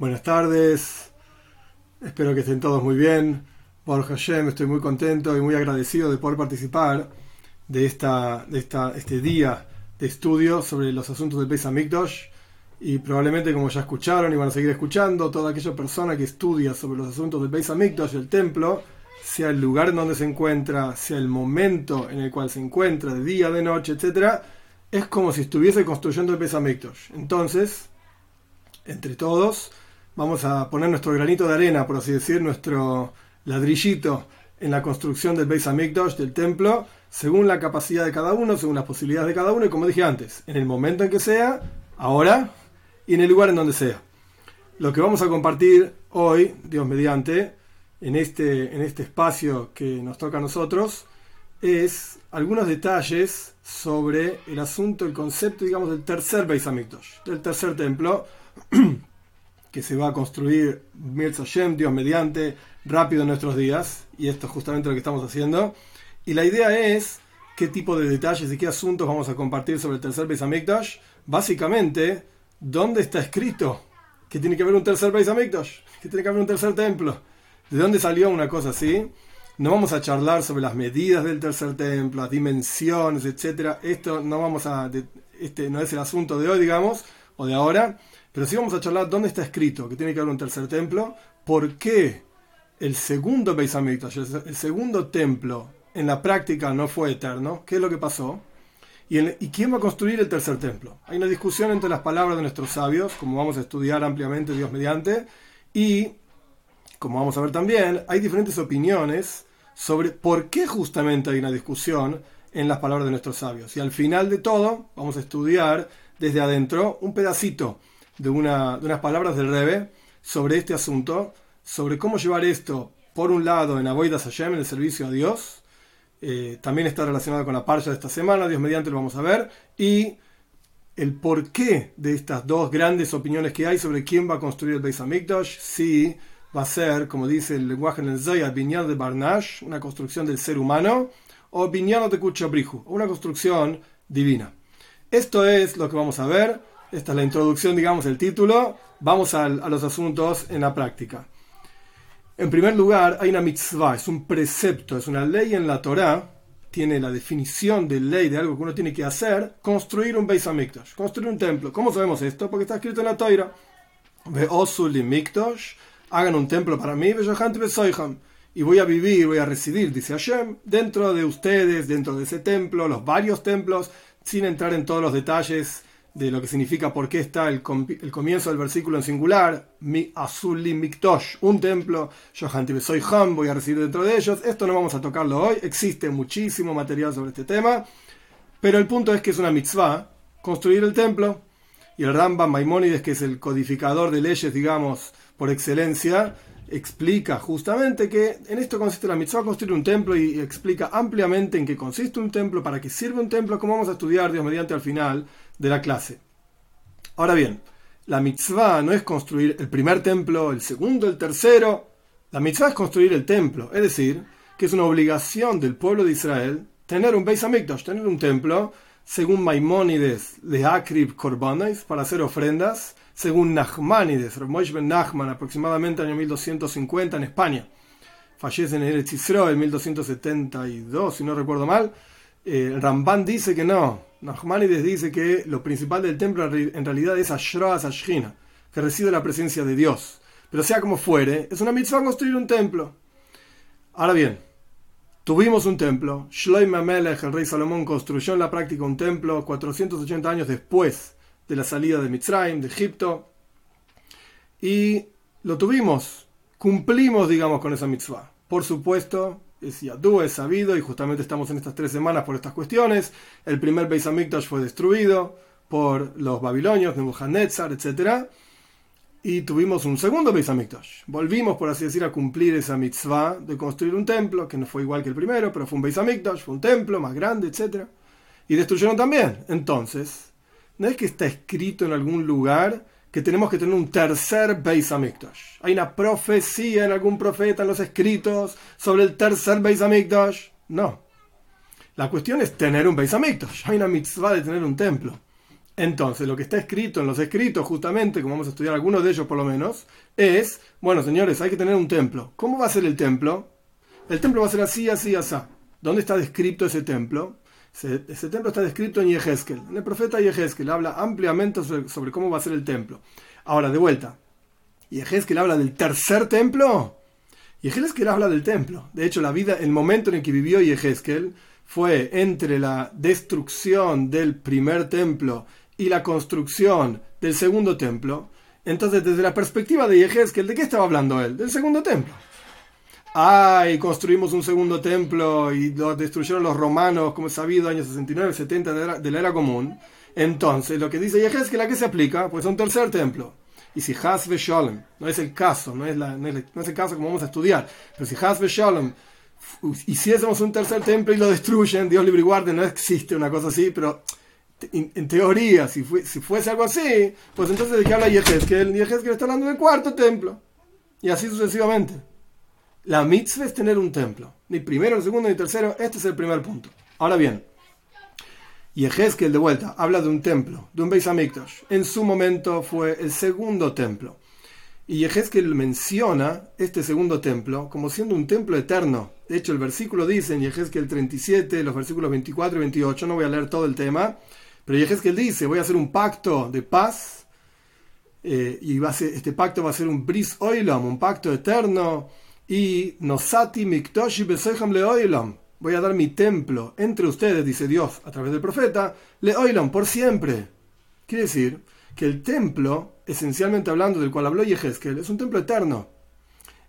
Buenas tardes, espero que estén todos muy bien. Por Hashem, estoy muy contento y muy agradecido de poder participar de, esta, de esta, este día de estudio sobre los asuntos del Beis Hamikdash. Y probablemente, como ya escucharon y van a seguir escuchando, toda aquella persona que estudia sobre los asuntos del Beis Hamikdash, el templo, sea el lugar en donde se encuentra, sea el momento en el cual se encuentra, de día, de noche, etc., es como si estuviese construyendo el Beis Hamikdash. Entonces, entre todos, vamos a poner nuestro granito de arena, por así decir, nuestro ladrillito en la construcción del Beis Hamikdash, del templo, según la capacidad de cada uno, según las posibilidades de cada uno, y como dije antes, en el momento en que sea, ahora y en el lugar en donde sea. Lo que vamos a compartir hoy, Dios mediante, en este, en este espacio que nos toca a nosotros, es algunos detalles sobre el asunto, el concepto, digamos, del tercer Beis Hamikdash, del tercer templo, que se va a construir Mirza Shem, Dios mediante, rápido en nuestros días, y esto es justamente lo que estamos haciendo. Y la idea es qué tipo de detalles y qué asuntos vamos a compartir sobre el tercer Beis Hamikdash. Básicamente, ¿dónde está escrito que tiene que haber un tercer Beis Hamikdash? Que tiene que haber un tercer templo. ¿De dónde salió una cosa así? No vamos a charlar sobre las medidas del tercer templo, las dimensiones, etcétera. Esto no vamos a, este no es el asunto de hoy, digamos, o de ahora pero sí vamos a charlar dónde está escrito que tiene que haber un tercer templo, por qué el segundo Beis el segundo templo, en la práctica no fue eterno, qué es lo que pasó, y, y, quién va a construir el tercer templo. Hay una discusión entre las palabras de nuestros sabios, como vamos a estudiar ampliamente Dios mediante, y como vamos a ver también, hay diferentes opiniones sobre por qué justamente hay una discusión en las palabras de nuestros sabios. Y al final de todo, vamos a estudiar desde adentro un pedacito de, una, de unas palabras del Rebe sobre este asunto, sobre cómo llevar esto, por un lado, en Avoidas Hashem, en el servicio a Dios, eh, también está relacionado con la parcha de esta semana, Dios mediante lo vamos a ver, y el porqué de estas dos grandes opiniones que hay sobre quién va a construir el Beis Hamikdash, si va a ser, como dice el lenguaje en el Zayat, Binyan de Barnash, una construcción del ser humano, o Binyan de Kuchabrihu, una construcción divina. Esto es lo que vamos a ver esta es la introducción, digamos, el título. Vamos a, los asuntos en la práctica. En primer lugar, hay una mitzvah, es un precepto, es una ley en la Torá, tiene la definición de ley de algo que uno tiene que hacer, construir un Beis Hamikdash, construir un templo. ¿Cómo sabemos esto? Porque está escrito en la Torá. hagan un templo para mí, y voy a vivir, voy a residir, dice Hashem, dentro de ustedes, dentro de ese templo, los varios templos, sin entrar en todos los detalles de lo que significa por qué está el, comienzo del versículo en singular, mi azuli miktosh, un templo, yo soy ham, voy a recibir dentro de ellos. Esto no vamos a tocarlo hoy, existe muchísimo material sobre este tema, pero el punto es que es una mitzvah construir el templo, y el Rambam Maimónides, que es el codificador de leyes, digamos, por excelencia, explica justamente que en esto consiste la mitzvah, construir un templo y explica ampliamente en qué consiste un templo, para qué sirve un templo, como vamos a estudiar, Dios mediante al final de la clase. Ahora bien, la mitzvah no es construir el primer templo, el segundo, el tercero. La mitzvah es construir el templo, es decir, que es una obligación del pueblo de Israel tener un Beis Hamikdash, tener un templo, según Maimónides de Akrib Korbanes, para hacer ofrendas, según Nachmanides, Ramosh ben Nachman, aproximadamente año 1250 en España. Fallece en Eretz Israel en 1272, si no recuerdo mal. Eh, dice que no, Nachmanides dice que lo principal del templo en realidad es Ashra Ashina, que reside la presencia de Dios. Pero sea como fuere, es una mitzvah construir un templo. Ahora bien, tuvimos un templo. Shloim Amelech, el rey Salomón, construyó en la práctica un templo 480 años después de la salida de Mitzrayim, de Egipto. Y lo tuvimos, cumplimos, digamos, con esa mitzvah. Por supuesto, es Yadu, es sabido, y justamente estamos en estas tres semanas por estas cuestiones. El primer Beis Hamikdash fue destruido por los babilonios, Nebuchadnezzar, etc. Y tuvimos un segundo Beis. Volvimos, por así decir, a cumplir esa mitzvah de construir un templo, que no fue igual que el primero, pero fue un Beis Hamikdash, fue un templo más grande, etc. Y destruyeron también. Entonces, no es que está escrito en algún lugar que tenemos que tener un tercer Beis. Hay una profecía en algún profeta en los escritos sobre el tercer Beis. No. La cuestión es tener un Beis Hamikdash. Hay una mitzvah de tener un templo. Entonces, lo que está escrito en los escritos, justamente, como vamos a estudiar algunos de ellos por lo menos, es, bueno, señores, hay que tener un templo. ¿Cómo va a ser el templo? El templo va a ser así, así, así. ¿Dónde está descrito ese templo? Ese, templo está descrito en Yehezkel. El profeta Yehezkel habla ampliamente sobre, cómo va a ser el templo. Ahora, de vuelta. ¿Yehezkel habla del tercer templo? Yehezkel habla del templo. De hecho, la vida, el momento en el que vivió Yehezkel fue entre la destrucción del primer templo y la construcción del segundo templo. Entonces, desde la perspectiva de Yehezkel, ¿de qué estaba hablando él? Del segundo templo ay, construimos un segundo templo y lo destruyeron los romanos, como es sabido, años 69, 70 de la, era común. Entonces, lo que dice que ¿a qué se aplica? Pues un tercer templo. Y si Hasbe Sholem, no es el caso, no es, la, no, es el caso como vamos a estudiar, pero si Hasbe Sholem hiciésemos un tercer templo y lo destruyen, Dios libre y guarde, no existe una cosa así, pero en, teoría, si, fuese algo así, pues entonces de qué habla Yehezkel? Yehezkel está hablando del cuarto templo. Y así sucesivamente. La mitzvah es tener un templo. Ni primero, ni segundo, ni tercero. Este es el primer punto. Ahora bien, y de vuelta habla de un templo, de un Beis. En su momento fue el segundo templo. Y Ezequiel menciona este segundo templo como siendo un templo eterno. De hecho, el versículo dice en Ezequiel 37, los versículos 24 y 28, no voy a leer todo el tema, pero Ezequiel dice, voy a hacer un pacto de paz, eh, y este pacto va a ser un bris oilam, un pacto eterno, y Nosati Miktoshi Leoilam. Voy a dar mi templo entre ustedes, dice Dios a través del profeta, Leoilam, por siempre. Quiere decir que el templo, esencialmente hablando del cual habló Yehezkel, es un templo eterno.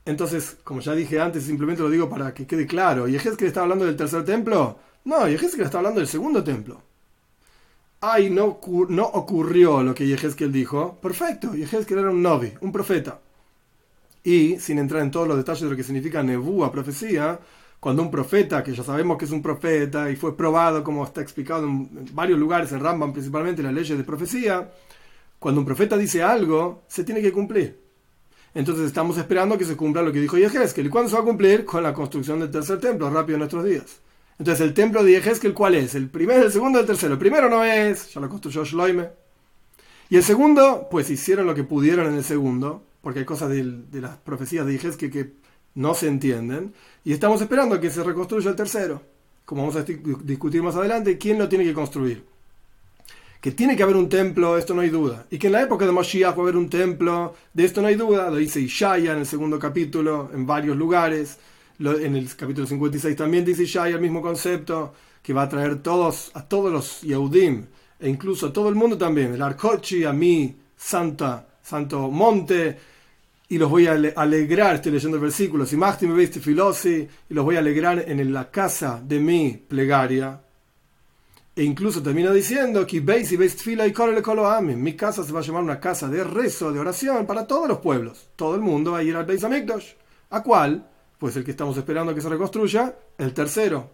Entonces, como ya dije antes, simplemente lo digo para que quede claro. ¿Yehezkel está hablando del tercer templo? No, Yehezkel está hablando del segundo templo. Ay, no, no ocurrió lo que Yehezkel dijo. Perfecto, Yehezkel era un novi, un profeta. Y, sin entrar en todos los detalles de lo que significa nebúa, profecía, cuando un profeta, que ya sabemos que es un profeta y fue probado, como está explicado en varios lugares, en Rambam principalmente, las leyes de profecía, cuando un profeta dice algo, se tiene que cumplir. Entonces estamos esperando que se cumpla lo que dijo Yehezkel. ¿Y cuándo se va a cumplir? Con la construcción del tercer templo, rápido en nuestros días. Entonces, el templo de Yehezkel, ¿cuál es? ¿El primero, el segundo, el tercero? El primero no es, ya lo construyó Shloime. Y el segundo, pues hicieron lo que pudieron en el segundo, porque hay cosas de, las profecías de Ijes que, no se entienden, y estamos esperando que se reconstruya el tercero, como vamos a discutir más adelante, quién lo tiene que construir. Que tiene que haber un templo, esto no hay duda. Y que en la época de Moshiach va haber un templo, de esto no hay duda, lo dice Ishaya en el segundo capítulo, en varios lugares. en el capítulo 56 también dice Ishaya el mismo concepto, que va a traer todos, a todos los Yehudim, e incluso a todo el mundo también, el Arcochi, a mí, Santa, Santo Monte, y los voy a alegrar, estoy leyendo el versículo, si me viste filosi, y los voy a alegrar en la casa de mi plegaria. E incluso termina diciendo que veis y veis fila y Mi casa se va a llamar una casa de rezo, de oración para todos los pueblos. Todo el mundo va a ir al Beis Hamikdash. ¿A cuál? Pues el que estamos esperando que se reconstruya, el tercero.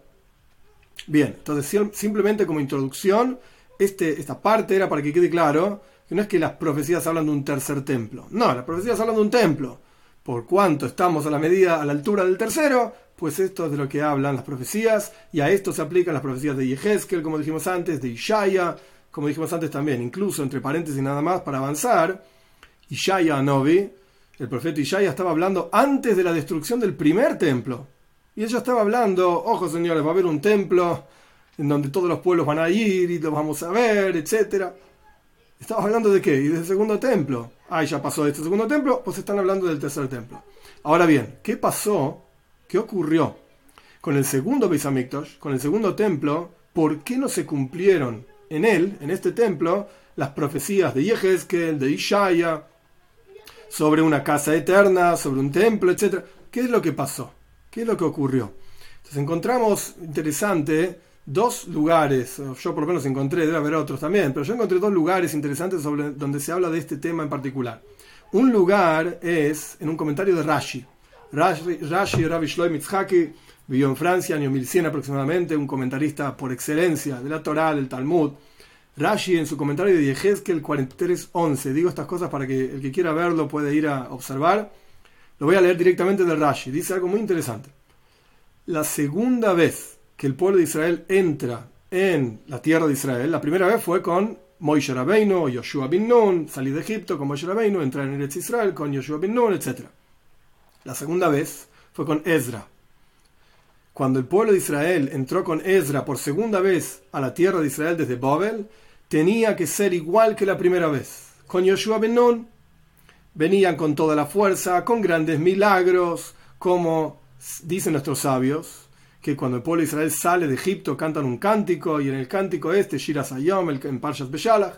Bien, entonces simplemente como introducción, este, esta parte era para que quede claro que no es que las profecías hablan de un tercer templo. No, las profecías hablan de un templo. Por cuanto estamos a la medida, a la altura del tercero, pues esto es de lo que hablan las profecías, y a esto se aplican las profecías de Yehezkel, como dijimos antes, de Ishaya, como dijimos antes también, incluso entre paréntesis nada más para avanzar, Ishaya Novi, el profeta Ishaya estaba hablando antes de la destrucción del primer templo. Y ella estaba hablando, ojo señores, va a haber un templo en donde todos los pueblos van a ir y lo vamos a ver, etcétera. ¿Estamos hablando de qué? ¿Y del segundo templo? Ah, ya pasó de este segundo templo, pues están hablando del tercer templo. Ahora bien, ¿qué pasó? ¿Qué ocurrió? Con el segundo Beis con el segundo templo, ¿por qué no se cumplieron en él, en este templo, las profecías de Yehezkel, de Ishaya, sobre una casa eterna, sobre un templo, etcétera? ¿Qué es lo que pasó? ¿Qué es lo que ocurrió? Entonces encontramos interesante dos lugares, yo por lo menos encontré, debe haber otros también, pero yo encontré dos lugares interesantes sobre donde se habla de este tema en particular. Un lugar es en un comentario de Rashi. Rashi, Rashi Rabbi Shloim vivió en Francia, año 1100 aproximadamente, un comentarista por excelencia de la Torah, del Talmud. Rashi en su comentario de Yehezkel 43.11, digo estas cosas para que el que quiera verlo puede ir a observar. Lo voy a leer directamente de Rashi, dice algo muy interesante. La segunda vez que el pueblo de Israel entra en la tierra de Israel, la primera vez fue con Moishe Rabbeinu Yoshua bin Nun, salir de Egipto con Moishe Rabbeinu, entrar en Eretz Israel con Yoshua bin Nun, etc. La segunda vez fue con Ezra. Cuando el pueblo de Israel entró con Ezra por segunda vez a la tierra de Israel desde Babel, tenía que ser igual que la primera vez. Con Yoshua ben Nun venían con toda la fuerza, con grandes milagros, como dicen nuestros sabios, que cuando el pueblo de Israel sale de Egipto cantan un cántico y en el cántico este, Shira Sayom, el, en Parshas Beshalach,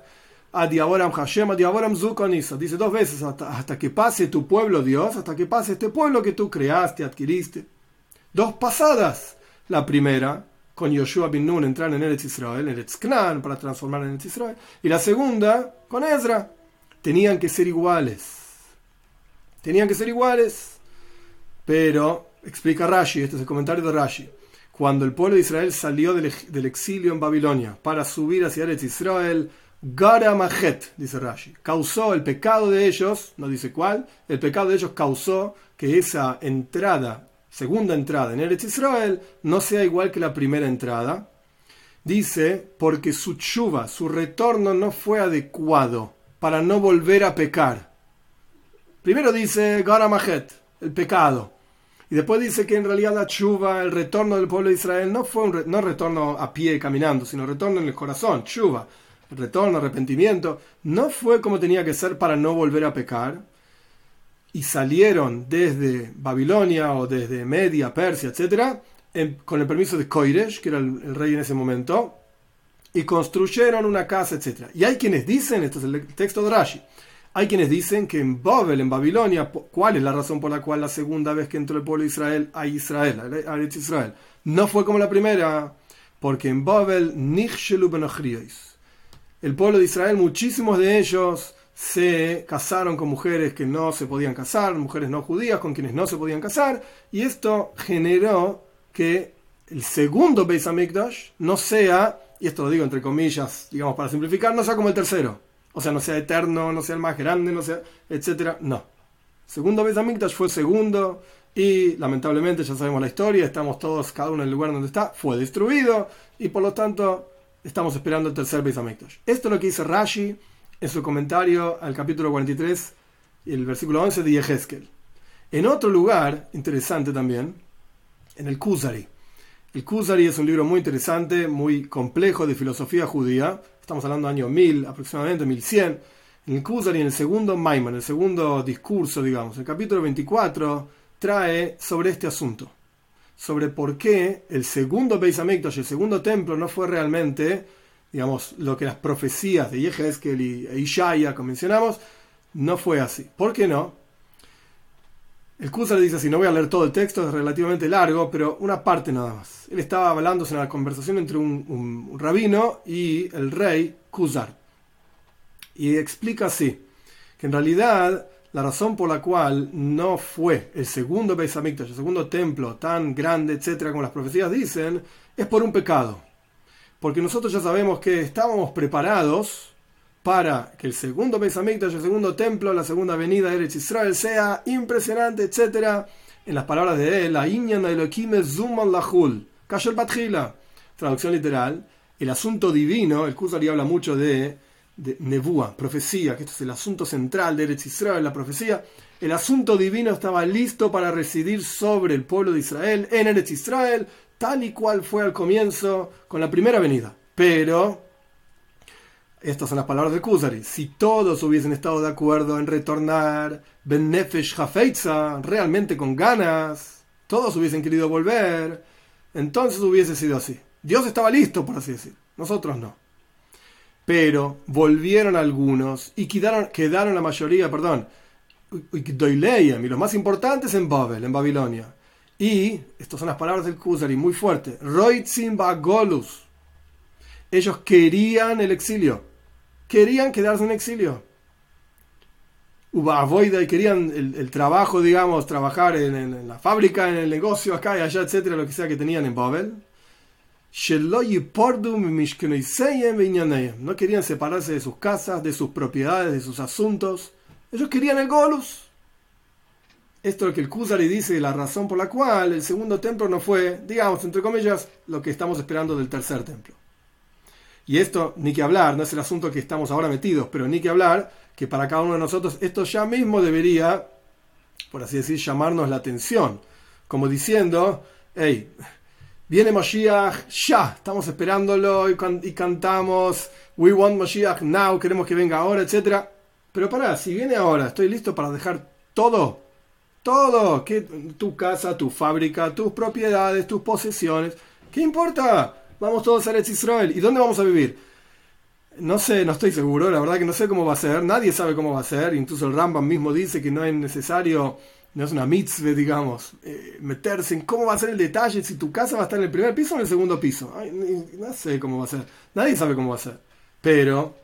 Adiaboram Hashem, Adiaboram Zukonisa, dice dos veces, hasta, hasta, que pase tu pueblo Dios, hasta que pase este pueblo que tú creaste, adquiriste. Dos pasadas. La primera, con Yoshua bin Nun entrar en Eretz Israel, en Eretz Knan, para transformar en Eretz Israel. Y la segunda, con Ezra. Tenían que ser iguales. Tenían que ser iguales. Pero Explica Rashi, este es el comentario de Rashi. Cuando el pueblo de Israel salió del, exilio en Babilonia para subir hacia Eretz Israel, Garamahet, dice Rashi, causó el pecado de ellos, no dice cuál, el pecado de ellos causó que esa entrada, segunda entrada en Eretz Israel, no sea igual que la primera entrada. Dice, porque su chuva, su retorno no fue adecuado para no volver a pecar. Primero dice Garamahet, el pecado. Y después dice que en realidad la chuva, el retorno del pueblo de Israel, no fue un no retorno a pie caminando, sino retorno en el corazón, chuva, retorno, arrepentimiento, no fue como tenía que ser para no volver a pecar. Y salieron desde Babilonia o desde Media, Persia, etc., con el permiso de Koiresh, que era el, el, rey en ese momento, y construyeron una casa, etc. Y hay quienes dicen, esto es el texto de Rashi, hay quienes dicen que en Babel, en Babilonia, ¿cuál es la razón por la cual la segunda vez que entró el pueblo de Israel a Israel, a Israel? No fue como la primera, porque en Babel, el pueblo de Israel, muchísimos de ellos se casaron con mujeres que no se podían casar, mujeres no judías con quienes no se podían casar, y esto generó que el segundo Beis Hamikdash no sea, y esto lo digo entre comillas, digamos para simplificar, no sea como el tercero o sea, no sea eterno, no sea el más grande, no sea, etcétera. No. Segundo Betamikdash fue segundo y lamentablemente ya sabemos la historia, estamos todos cada uno en el lugar donde está, fue destruido y por lo tanto estamos esperando el tercer Betamikdash. Esto es lo que dice Rashi en su comentario al capítulo 43 y el versículo 11 de Yehezkel. En otro lugar, interesante también, en el Kuzari. El Kuzari es un libro muy interesante, muy complejo de filosofía judía, estamos hablando del año 1000, aproximadamente 1100, en el Kuzari, en el segundo Maimon, el segundo discurso, digamos, el capítulo 24, trae sobre este asunto, sobre por qué el segundo Beis el segundo templo, no fue realmente, digamos, lo que las profecías de Yehezkel y Ishaya, como mencionamos, no fue así. ¿Por qué no? El Kuzari dice así, no voy a leer todo el texto, es relativamente largo, pero una parte nada más. Él estaba hablándose en la conversación entre un, rabino y el rey Kuzar. Y explica así, que en realidad la razón por la cual no fue el segundo Beis el segundo templo tan grande, etcétera, como las profecías dicen, es por un pecado. Porque nosotros ya sabemos que estábamos preparados para que el segundo Beis el segundo templo, la segunda venida de Eretz Israel sea impresionante, etc. En las palabras de él, la Elohim Zuman Lahul, Kasher Batjila, traducción literal, el asunto divino, el Kuzari habla mucho de, de Nebúa, profecía, que esto es el asunto central de Eretz Israel, la profecía. El asunto divino estaba listo para residir sobre el pueblo de Israel, en Eretz Israel, tal y cual fue al comienzo con la primera venida. Pero estas son las palabras de Kuzari. Si todos hubiesen estado de acuerdo en retornar Ben Nefesh Hafeitza, realmente con ganas, todos hubiesen querido volver, entonces hubiese sido así. Dios estaba listo, por así decir. Nosotros no. Pero volvieron algunos y quedaron, la mayoría, perdón, y los más importantes en Babel, en Babilonia. Y, estas son las palabras del Kuzari, muy fuerte, Roitzim Bagolus. Ellos querían el exilio querían quedarse en exilio. Avoida y querían el, trabajo, digamos, trabajar en, la fábrica, en el negocio, acá y allá, etcétera, lo que sea que tenían en Babel. No querían separarse de sus casas, de sus propiedades, de sus asuntos. Ellos querían el Golus. Esto es lo que el Kuzari dice, la razón por la cual el segundo templo no fue, digamos, entre comillas, lo que estamos esperando del tercer templo. Y esto, ni que hablar, no es el asunto que estamos ahora metidos, pero ni que hablar, que para cada uno de nosotros esto ya mismo debería, por así decir, llamarnos la atención. Como diciendo, hey, viene Moshiach ya, estamos esperándolo y, cantamos, we want Moshiach now, queremos que venga ahora, etc. Pero pará, si viene ahora, estoy listo para dejar todo, todo, que tu casa, tu fábrica, tus propiedades, tus posesiones, ¿qué importa? Vamos todos a Eretz Israel. ¿Y dónde vamos a vivir? No sé, no estoy seguro, la verdad que no sé cómo va a ser, nadie sabe cómo va a ser, incluso el Rambam mismo dice que no es necesario, no es una mitzvah, digamos, eh, meterse en cómo va a ser el detalle, si tu casa va a estar en el primer piso o en el segundo piso. no sé cómo va a ser, nadie sabe cómo va a ser. Pero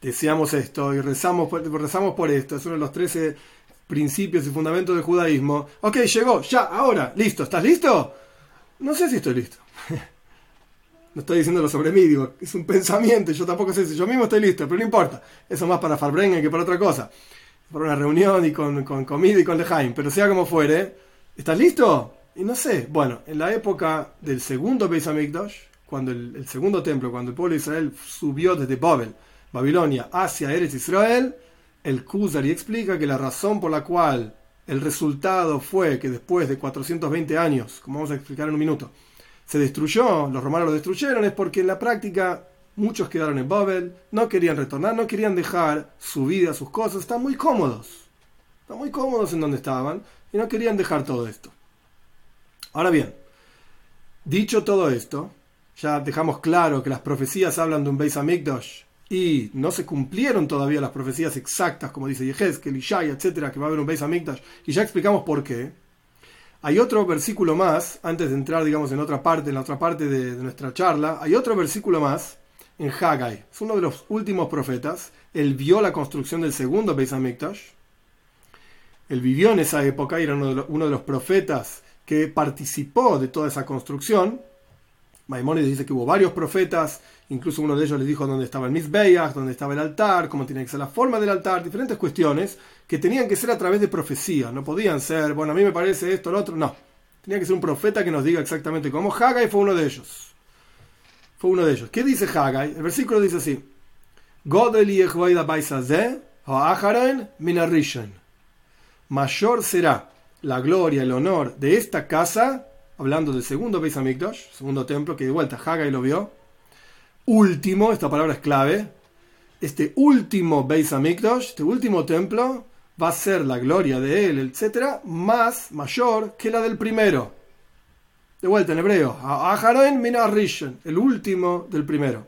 deseamos esto y rezamos por, rezamos por esto, es uno de los 13 principios y fundamentos del judaísmo. Ok, llegó, ya, ahora, listo, ¿estás listo? No sé si estoy listo. no estoy diciéndolo sobre mí, digo, es un pensamiento, yo tampoco sé si yo mismo estoy listo, pero no importa. Eso más para Farbrengen que para otra cosa. Para una reunión y con, comida y con Lejaim. Pero sea como fuere, ¿estás listo? Y no sé, bueno, en la época del segundo Beis Hamikdash, cuando el, segundo templo, cuando el pueblo de Israel subió desde Babel, Babilonia, hacia Eretz Israel, el Kuzari explica que la razón por la cual el resultado fue que después de 420 años, como vamos a explicar en un minuto, se destruyó, los romanos lo destruyeron, es porque en la práctica muchos quedaron en Babel, no querían retornar, no querían dejar su vida, sus cosas, están muy cómodos, están muy cómodos en donde estaban y no querían dejar todo esto. Ahora bien, dicho todo esto, ya dejamos claro que las profecías hablan de un Beis Hamikdash y no se cumplieron todavía las profecías exactas, como dice Yehezkel, Ishai, etcétera, que va a haber un Beis Hamikdash, y ya explicamos por qué. Hay otro versículo más, antes de entrar, digamos, en otra parte, en la otra parte de, nuestra charla, hay otro versículo más en Haggai. Es uno de los últimos profetas. Él vio la construcción del segundo Beis Hamikdash. Él vivió en esa época y era uno de, los, uno de los profetas que participó de toda esa construcción. Maimónides dice que hubo varios profetas, incluso uno de ellos le dijo dónde estaba el Mizbeach, dónde estaba el altar, cómo tenía que ser la forma del altar, diferentes cuestiones que tenían que ser a través de profecía, no podían ser, bueno, a mí me parece esto, lo otro, no. Tenía que ser un profeta que nos diga exactamente cómo. Haggai fue uno de ellos. Fue uno de ellos. ¿Qué dice Haggai? El versículo dice así: Mayor será la gloria, el honor de esta casa hablando del segundo Beis Hamikdash, segundo templo, que de vuelta Haggai lo vio. Último, esta palabra es clave. Este último Beis Hamikdash, este último templo, va a ser la gloria de él, etcétera, más, mayor que la del primero. De vuelta en hebreo, el último del primero.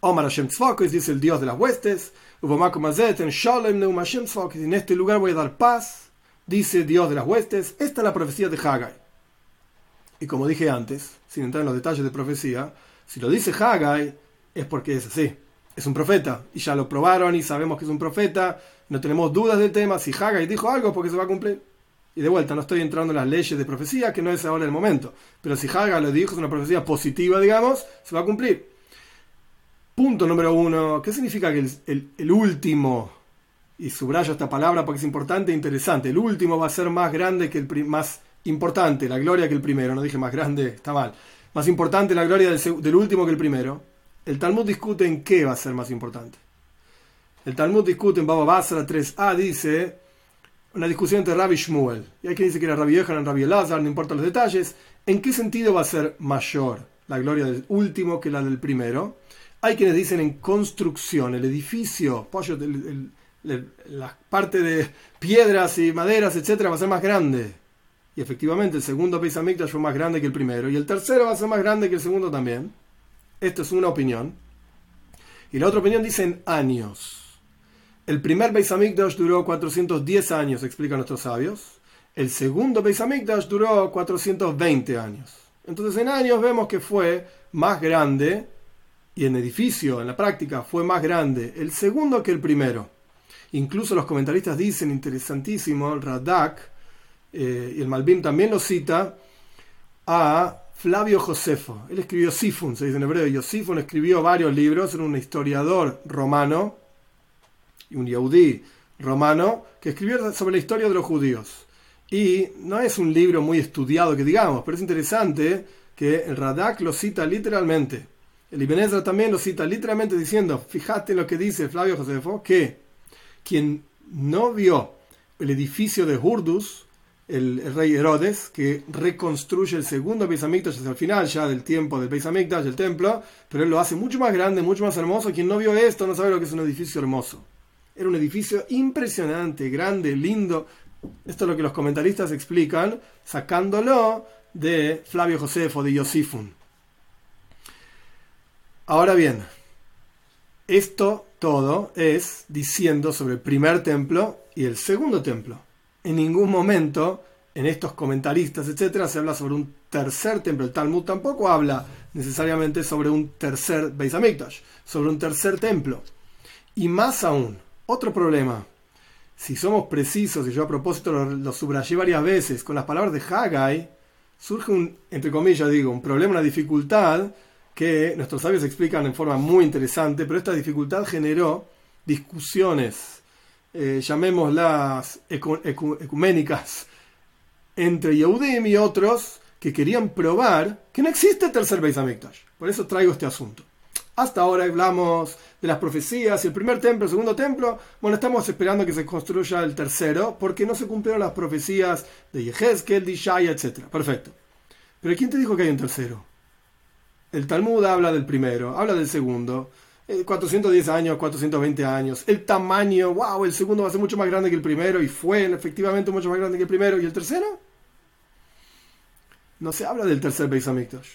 Omar Hashem dice el Dios de las huestes. En este lugar voy a dar paz, dice Dios de las huestes. Esta es la profecía de Haggai. Y como dije antes, sin entrar en los detalles de profecía, si lo dice Haggai es porque es así. Es un profeta. Y ya lo probaron y sabemos que es un profeta. No tenemos dudas del tema. Si Haggai dijo algo porque se va a cumplir. Y de vuelta, no estoy entrando en las leyes de profecía, que no es ahora el momento. Pero si Haggai lo dijo, es una profecía positiva, digamos, se va a cumplir. Punto número uno. ¿Qué significa que el, el último, y subrayo esta palabra porque es importante e interesante, el último va a ser más grande que el más importante la gloria que el primero, no dije más grande, está mal, más importante la gloria del, último que el primero, el Talmud discute en qué va a ser más importante. El Talmud discute en Baba Basra 3a, dice una discusión entre Rabbi Shmuel, y hay quien dice que era Rabbi Yehanan, Rabbi Elazar, no importa los detalles, en qué sentido va a ser mayor la gloria del último que la del primero. Hay quienes dicen en construcción, el edificio, la parte de piedras y maderas, etcétera, va a ser más grande y efectivamente el segundo Beis fue más grande que el primero. Y el tercero va a ser más grande que el segundo también. Esto es una opinión. Y la otra opinión dice en años. El primer Beis duró 410 años, explican nuestros sabios. El segundo Beis duró 420 años. Entonces en años vemos que fue más grande y en edificio, en la práctica, fue más grande el segundo que el primero. Incluso los comentaristas dicen, interesantísimo, Radak, eh, y el Malvin también lo cita, a Flavio Josefo. Él escribió Sifun, se dice en hebreo. Yosifun escribió varios libros, era un historiador romano, y un yaudí romano, que escribió sobre la historia de los judíos. Y no es un libro muy estudiado que digamos, pero es interesante que el Radak lo cita literalmente. El Ibn Ezra también lo cita literalmente diciendo, fíjate lo que dice Flavio Josefo, que quien no vio el edificio de Hurdus, el, rey Herodes, que reconstruye el segundo Beis Hamikdash hasta el final ya del tiempo del Beis Hamikdash, del templo, pero él lo hace mucho más grande, mucho más hermoso. Quien no vio esto no sabe lo que es un edificio hermoso. Era un edificio impresionante, grande, lindo. Esto es lo que los comentaristas explican, sacándolo de Flavio Josefo, de Yosifun. Ahora bien, esto todo es diciendo sobre el primer templo y el segundo templo. En ningún momento en estos comentaristas, etcétera, se habla sobre un tercer templo. El Talmud tampoco habla necesariamente sobre un tercer Beis Hamikdash, sobre un tercer templo. Y más aún, otro problema. Si somos precisos, y yo a propósito lo, lo subrayé varias veces, con las palabras de Haggai, surge un, entre comillas digo, un problema, una dificultad que nuestros sabios explican en forma muy interesante, pero esta dificultad generó discusiones, eh, llamémoslas ecuménicas, entre Yehudim y otros que querían probar que no existe tercer Beis Hamikdash. Por eso traigo este asunto. Hasta ahora hablamos de las profecías el primer templo, el segundo templo. Bueno, estamos esperando que se construya el tercero porque no se cumplieron las profecías de Yehezkel, de etc. Perfecto. Pero ¿quién te dijo que hay un tercero? El Talmud habla del primero, habla del segundo. 410 eh, años, 420 años. El tamaño, wow, el segundo va a ser mucho más grande que el primero y fue efectivamente mucho más grande que el primero. ¿Y el tercero? No se habla del tercer Beis Hamikdash.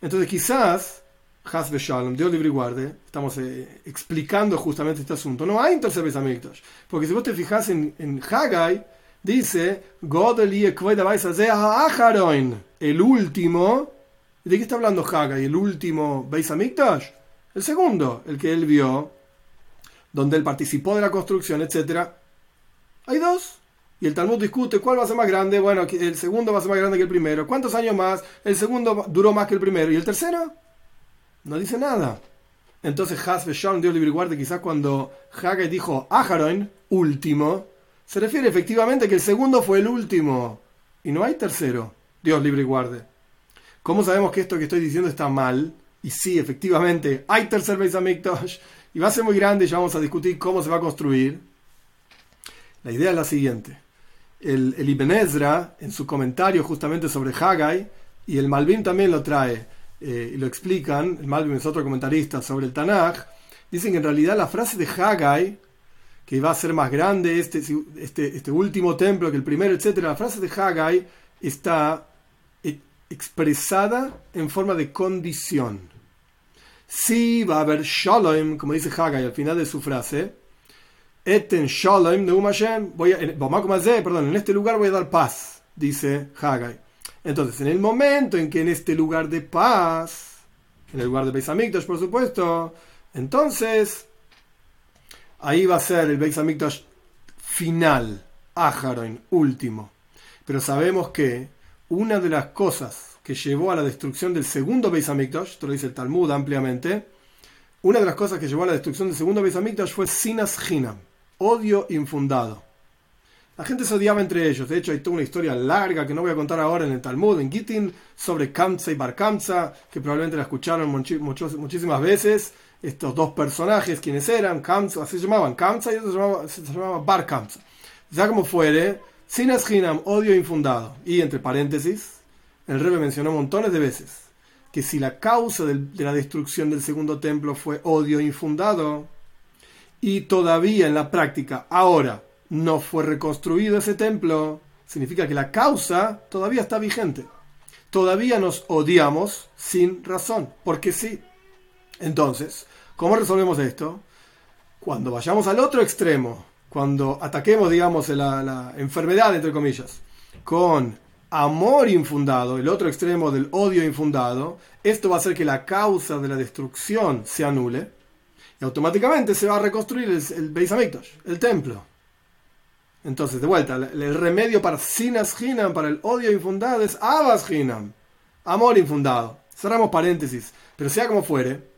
Entonces quizás, Hasbe Shalom, Dios libre guarde, estamos eh, explicando justamente este asunto. No hay un tercer Beis Hamikdash. Porque si vos te fijas en, Haggai, dice, el último ¿De qué está hablando y ¿El último Beis Hamikdash? El segundo, el que él vio, donde él participó de la construcción, etc. Hay dos. Y el Talmud discute cuál va a ser más grande. Bueno, el segundo va a ser más grande que el primero. ¿Cuántos años más? El segundo duró más que el primero. ¿Y el tercero? No dice nada. Entonces Hasbe Shalom, Dios libre guarde, quizás cuando Haggai dijo Aharon, último, se refiere efectivamente que el segundo fue el último. Y no hay tercero. Dios libre y guarde. ¿Cómo sabemos que esto que estoy diciendo está mal? Y sí, efectivamente, hay tercer Beis Hamikdash y va a ser muy grande ya vamos a discutir cómo se va a construir. La idea es la siguiente. El, el Ibn Ezra, en su comentario justamente sobre Haggai, y el Malvin también lo trae eh, y lo explican, el Malvin es otro comentarista sobre el Tanaj, dicen que en realidad la frase de Haggai, que va a ser más grande este, este, este último templo que el primero, etc., la frase de Haggai está expresada en forma de condición. Si va a haber shalom, como dice Haggai al final de su frase, eten shalom voy a, perdón, en este lugar voy a dar paz, dice Haggai. Entonces, en el momento en que en este lugar de paz, en el lugar de Beis por supuesto, entonces ahí va a ser el Beis final, Aharon, último. Pero sabemos que una de las cosas que llevó a la destrucción del segundo Beis Hamikdash, lo dice el Talmud ampliamente, una de las cosas que llevó a la destrucción del segundo Beis Hamikdash fue Sinas Hinam, odio infundado. La gente se odiaba entre ellos. De hecho, hay toda una historia larga que no voy a contar ahora en el Talmud, en Gittin, sobre Kamsa y Bar Kamsa, que probablemente la escucharon muchísimas veces. Estos dos personajes, quienes eran, Kamsa, así se llamaban, Kamsa y otro se llamaba, se llamaba Bar Kamsa. Ya como fuere, Sinas Hinam, odio infundado. Y entre paréntesis, el Rebbe mencionó montones de veces que si la causa de la destrucción del segundo templo fue odio infundado, y todavía en la práctica ahora no fue reconstruido ese templo, significa que la causa todavía está vigente. Todavía nos odiamos sin razón, porque sí. Entonces, ¿cómo resolvemos esto? Cuando vayamos al otro extremo, cuando ataquemos, digamos, la, enfermedad, entre comillas, con amor infundado, el otro extremo del odio infundado, esto va a hacer que la causa de la destrucción se anule y automáticamente se va a reconstruir el, el Beis el templo. Entonces, de vuelta, el, remedio para Sinas Hinam, para el odio infundado, es Abbas Hinam, amor infundado. Cerramos paréntesis, pero sea como fuere,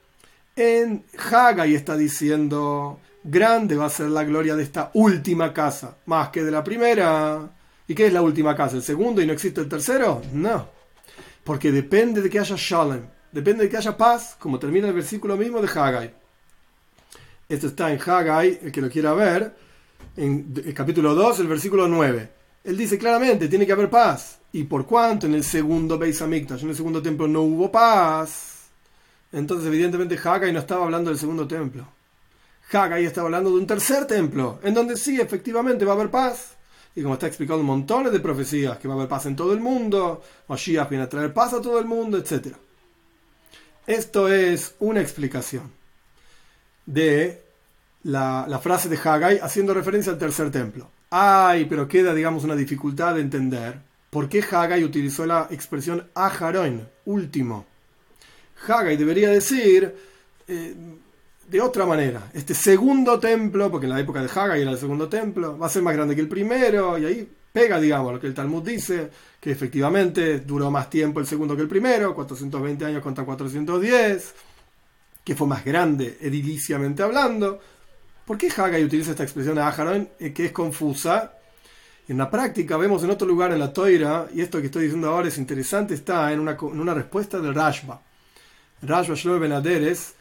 en Haggai está diciendo grande va a ser la gloria de esta última casa, más que de la primera. ¿Y qué es la última casa? ¿El segundo y no existe el tercero? No. Porque depende de que haya Shalom. Depende de que haya paz, como termina el versículo mismo de Haggai. Esto está en Haggai, el que lo quiera ver, en el capítulo 2, el versículo 9. Él dice claramente, tiene que haber paz. ¿Y por cuánto en el segundo Beis Hamikdash, en el segundo templo, no hubo paz? Entonces, evidentemente, Haggai no estaba hablando del segundo templo. Haggai estaba hablando de un tercer templo, en donde sí, efectivamente, va a haber paz. Y como está explicado en montones de profecías, que va a haber paz en todo el mundo, Mashiach viene a traer paz a todo el mundo, etc. Esto es una explicación de la, frase de Haggai haciendo referencia al tercer templo. Ay, pero queda, digamos, una dificultad de entender por qué Haggai utilizó la expresión Aharon, último. Haggai debería decir eh, de otra manera, este segundo templo, porque en la época de Haggai era el segundo templo, va a ser más grande que el primero, y ahí pega, digamos, lo que el Talmud dice, que efectivamente duró más tiempo el segundo que el primero, 420 años contra 410, que fue más grande ediliciamente hablando. ¿Por qué Haggai utiliza esta expresión de Aharon, eh, que es confusa? En la práctica vemos en otro lugar en la Toira, y esto que estoy diciendo ahora es interesante, está en una, en una respuesta de Rashba. Rashba Shlomo Benaderes,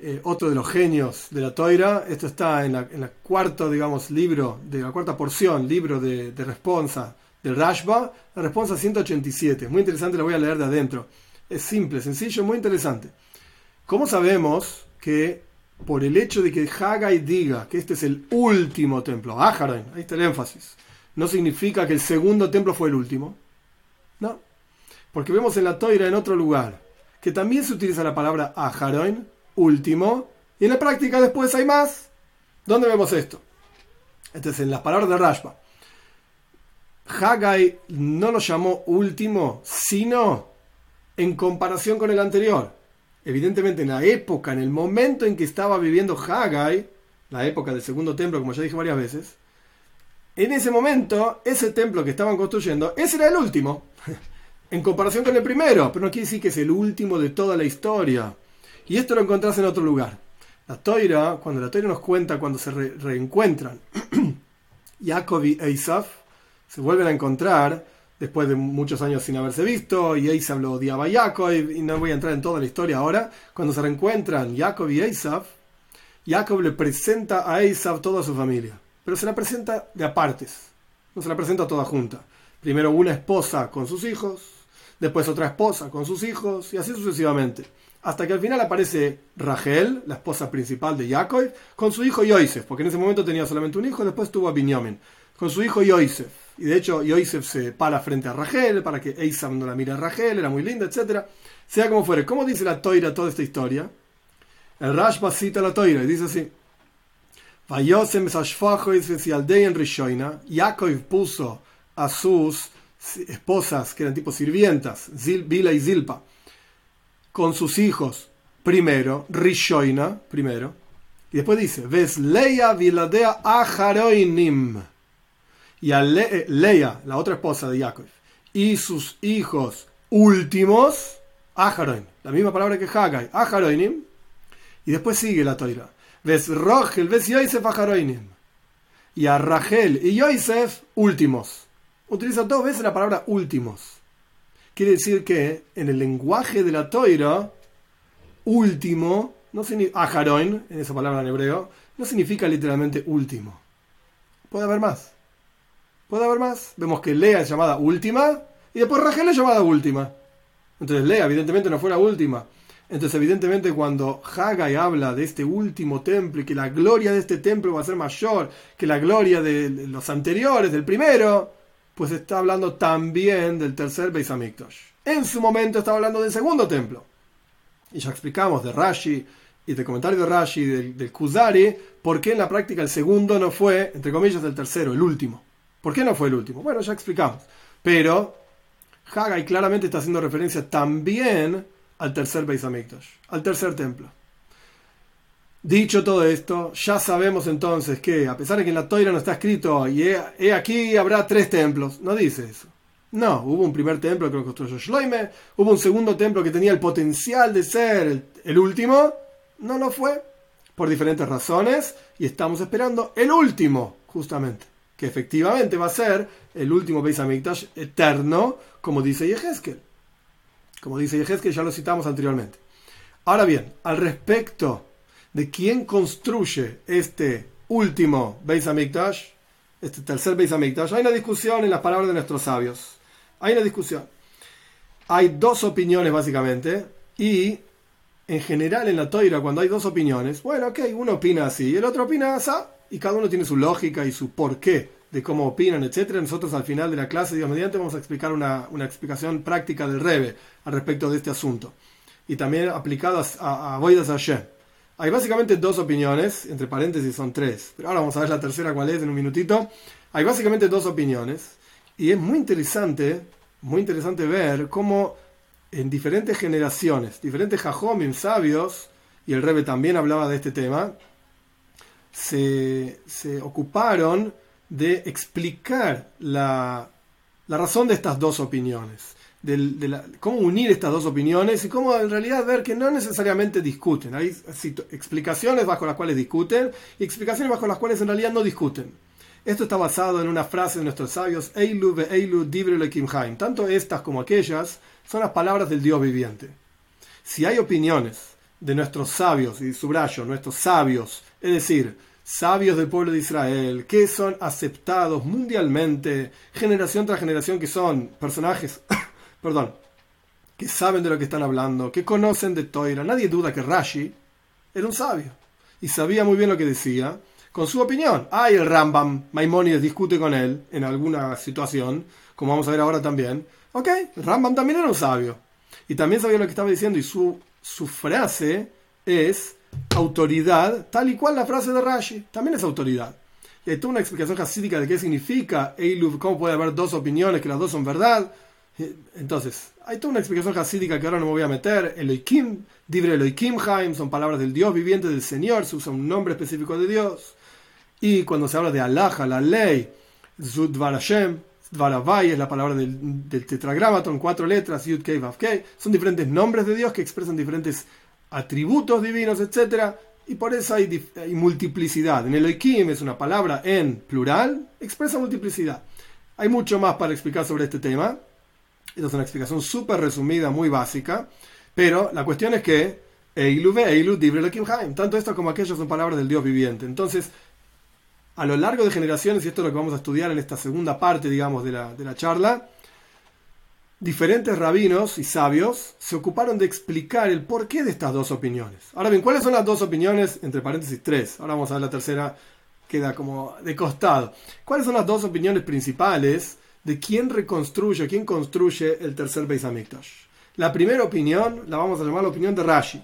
eh, otro de los genios de la Toira, esto está en la, en cuarto, digamos, libro, de la cuarta porción, libro de, de responsa del Rashba, la responsa 187. Muy interesante, la voy a leer de adentro. Es simple, sencillo, muy interesante. ¿Cómo sabemos que por el hecho de que Haggai diga que este es el último templo, Aharon, ahí está el énfasis, no significa que el segundo templo fue el último? No, porque vemos en la Toira en otro lugar que también se utiliza la palabra Aharon, último, y en la práctica después hay más. ¿Dónde vemos esto? Este es en las palabras de Rashba. Haggai no lo llamó último, sino en comparación con el anterior. Evidentemente, en la época, en el momento en que estaba viviendo Haggai, la época del segundo templo, como ya dije varias veces, en ese momento, ese templo que estaban construyendo, ese era el último, en comparación con el primero, pero no quiere decir que es el último de toda la historia. Y esto lo encontrás en otro lugar. La Toira, cuando la Toira nos cuenta cuando se reencuentran Jacob y Eisaf, se vuelven a encontrar después de muchos años sin haberse visto, y Eisaf lo odiaba a Jacob, y no voy a entrar en toda la historia ahora. Cuando se reencuentran Jacob y Eisaf, Jacob le presenta a Eisaf toda su familia, pero se la presenta de apartes, no se la presenta toda junta. Primero una esposa con sus hijos, después otra esposa con sus hijos, y así sucesivamente hasta que al final aparece Rachel, la esposa principal de Jacob, con su hijo Yosef, porque en ese momento tenía solamente un hijo, después tuvo a Binyamin, con su hijo Yosef. Y de hecho Yosef se para frente a Rachel para que Esav no la mire a Rachel, era muy linda, etc. Sea como fuere, ¿cómo dice la Toira toda esta historia? El Rashba cita la Toira y dice así. Jacob puso a sus esposas, que eran tipo sirvientas, Bila y Zilpa, con sus hijos. Primero, Rishoina primero, y después dice, ves Leia Viladea Aharoinim, y a eh, Leia, la otra esposa de Jacob, y sus hijos últimos, Aharoin, la misma palabra que Hagai, Aharoinim, y después sigue la toira, ves Rogel, ves Yosef Aharoinim, y a Rachel y Yosef últimos. Utiliza dos veces la palabra últimos. Quiere decir que en el lenguaje de la toira, último, no significa, en esa palabra en hebreo, no significa literalmente último. Puede haber más. Puede haber más. Vemos que Lea es llamada última y después Rachel es llamada última. Entonces Lea evidentemente no fue la última. Entonces evidentemente cuando Haggai habla de este último templo y que la gloria de este templo va a ser mayor que la gloria de los anteriores, del primero, pues está hablando también del tercer Beis. En su momento estaba hablando del segundo templo. Y ya explicamos de Rashi y del comentario de Rashi del, del Kuzari, por qué en la práctica el segundo no fue, entre comillas, el tercero, el último. ¿Por qué no fue el último? Bueno, ya explicamos. Pero Haggai claramente está haciendo referencia también al tercer Beis al tercer templo. Dicho todo esto, ya sabemos entonces que, a pesar de que en la toira no está escrito, y he, aquí habrá tres templos, no dice eso. No, hubo un primer templo que lo construyó Shloime, hubo un segundo templo que tenía el potencial de ser el, último, no lo fue, por diferentes razones, y estamos esperando el último, justamente, que efectivamente va a ser el último Beis eterno, como dice Yehezkel. como dice que ya lo citamos anteriormente. Ahora bien, al respecto de quién construye este último Beis Hamikdash, este tercer Beis Hamikdash, hay una discusión en las palabras de nuestros sabios. Hay una discusión. Hay dos opiniones básicamente y en general en la toira cuando hay dos opiniones, bueno, ok, uno opina así y el otro opina así y cada uno tiene su lógica y su porqué de cómo opinan, etcétera. Nosotros al final de la clase, Dios mediante, vamos a explicar una, explicación práctica del Rebe al respecto de este asunto y también aplicado a, a, a. Hay básicamente dos opiniones, entre paréntesis son tres, pero ahora vamos a ver la tercera cuál es en un minutito. Hay básicamente dos opiniones y es muy interesante, muy interesante ver cómo en diferentes generaciones, diferentes jajomim sabios, y el Rebe también hablaba de este tema, se, ocuparon de explicar la, razón de estas dos opiniones, cómo unir estas dos opiniones y cómo en realidad ver que no necesariamente discuten. Hay explicaciones bajo las cuales discuten y explicaciones bajo las cuales en realidad no discuten. Esto está basado en una frase de nuestros sabios, Eilu Eilu Tanto estas como aquellas son las palabras del Dios viviente. Si hay opiniones de nuestros sabios, y subrayo, nuestros sabios, es decir, sabios del pueblo de Israel, que son aceptados mundialmente, generación tras generación, que son personajes, perdón, que saben de lo que están hablando, que conocen de Toira. Nadie duda que Rashi era un sabio y sabía muy bien lo que decía, con su opinión. Hay el Rambam, Maimonides discute con él en alguna situación, como vamos a ver ahora también. Ok, Rambam también era un sabio. Y también sabía lo que estaba diciendo y su, su frase es autoridad, tal y cual la frase de Rashi, también es autoridad. Y hay toda una explicación jasídica de qué significa cómo puede haber dos opiniones, que las dos son verdad. Entonces, hay toda una explicación jasídica que ahora no me voy a meter. Elohim, Dibre Elohim Haim, son palabras del Dios viviente, del Señor, se usa un nombre específico de Dios. Y cuando se habla de Allah, la ley, Zudvar Hashem, Dvaravai es la palabra del, del tetragramaton, cuatro letras, Yud Kei son diferentes nombres de Dios que expresan diferentes atributos divinos, etc. Y por eso hay, multiplicidad. En el Elohim es una palabra en plural, expresa multiplicidad. Hay mucho más para explicar sobre este tema. Esta es una explicación súper resumida, muy básica. Pero la cuestión es que Eilu Eilu Tanto esto como aquello son palabras del Dios viviente. Entonces, a lo largo de generaciones, y esto es lo que vamos a estudiar en esta segunda parte, digamos, de la, de la charla, diferentes rabinos y sabios se ocuparon de explicar el porqué de estas dos opiniones. Ahora bien, ¿cuáles son las dos opiniones? Entre paréntesis, tres. Ahora vamos a ver la tercera, queda como de costado. ¿Cuáles son las dos opiniones principales de quién reconstruye, quién construye el tercer Beis Hamikdash? La primera opinión la vamos a llamar la opinión de Rashi.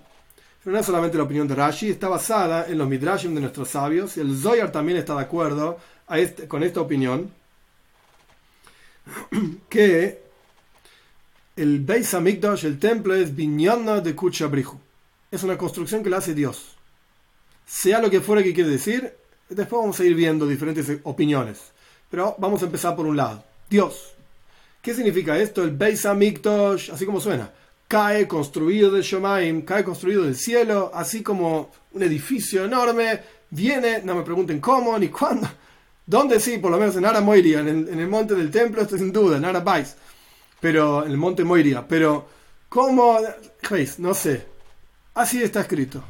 Pero no es solamente la opinión de Rashi, está basada en los Midrashim de nuestros sabios. Y el Zoyar también está de acuerdo este, con esta opinión. Que el Beis Hamikdash, el templo, es Binyana de Kuchabrihu. Es una construcción que la hace Dios. Sea lo que fuera que quiere decir, después vamos a ir viendo diferentes opiniones. Pero vamos a empezar por un lado. Dios. ¿Qué significa esto? El Beis Hamikdash, así como suena. Cae construido del Shomaim, cae construido del cielo, así como un edificio enorme. Viene, no me pregunten cómo ni cuándo. ¿Dónde sí? Por lo menos en Ara Moiria, en el, monte del templo, esto sin duda, en Ara Bais pero en el monte Moiria. Pero, ¿cómo? ¿Veis? No sé. Así está escrito.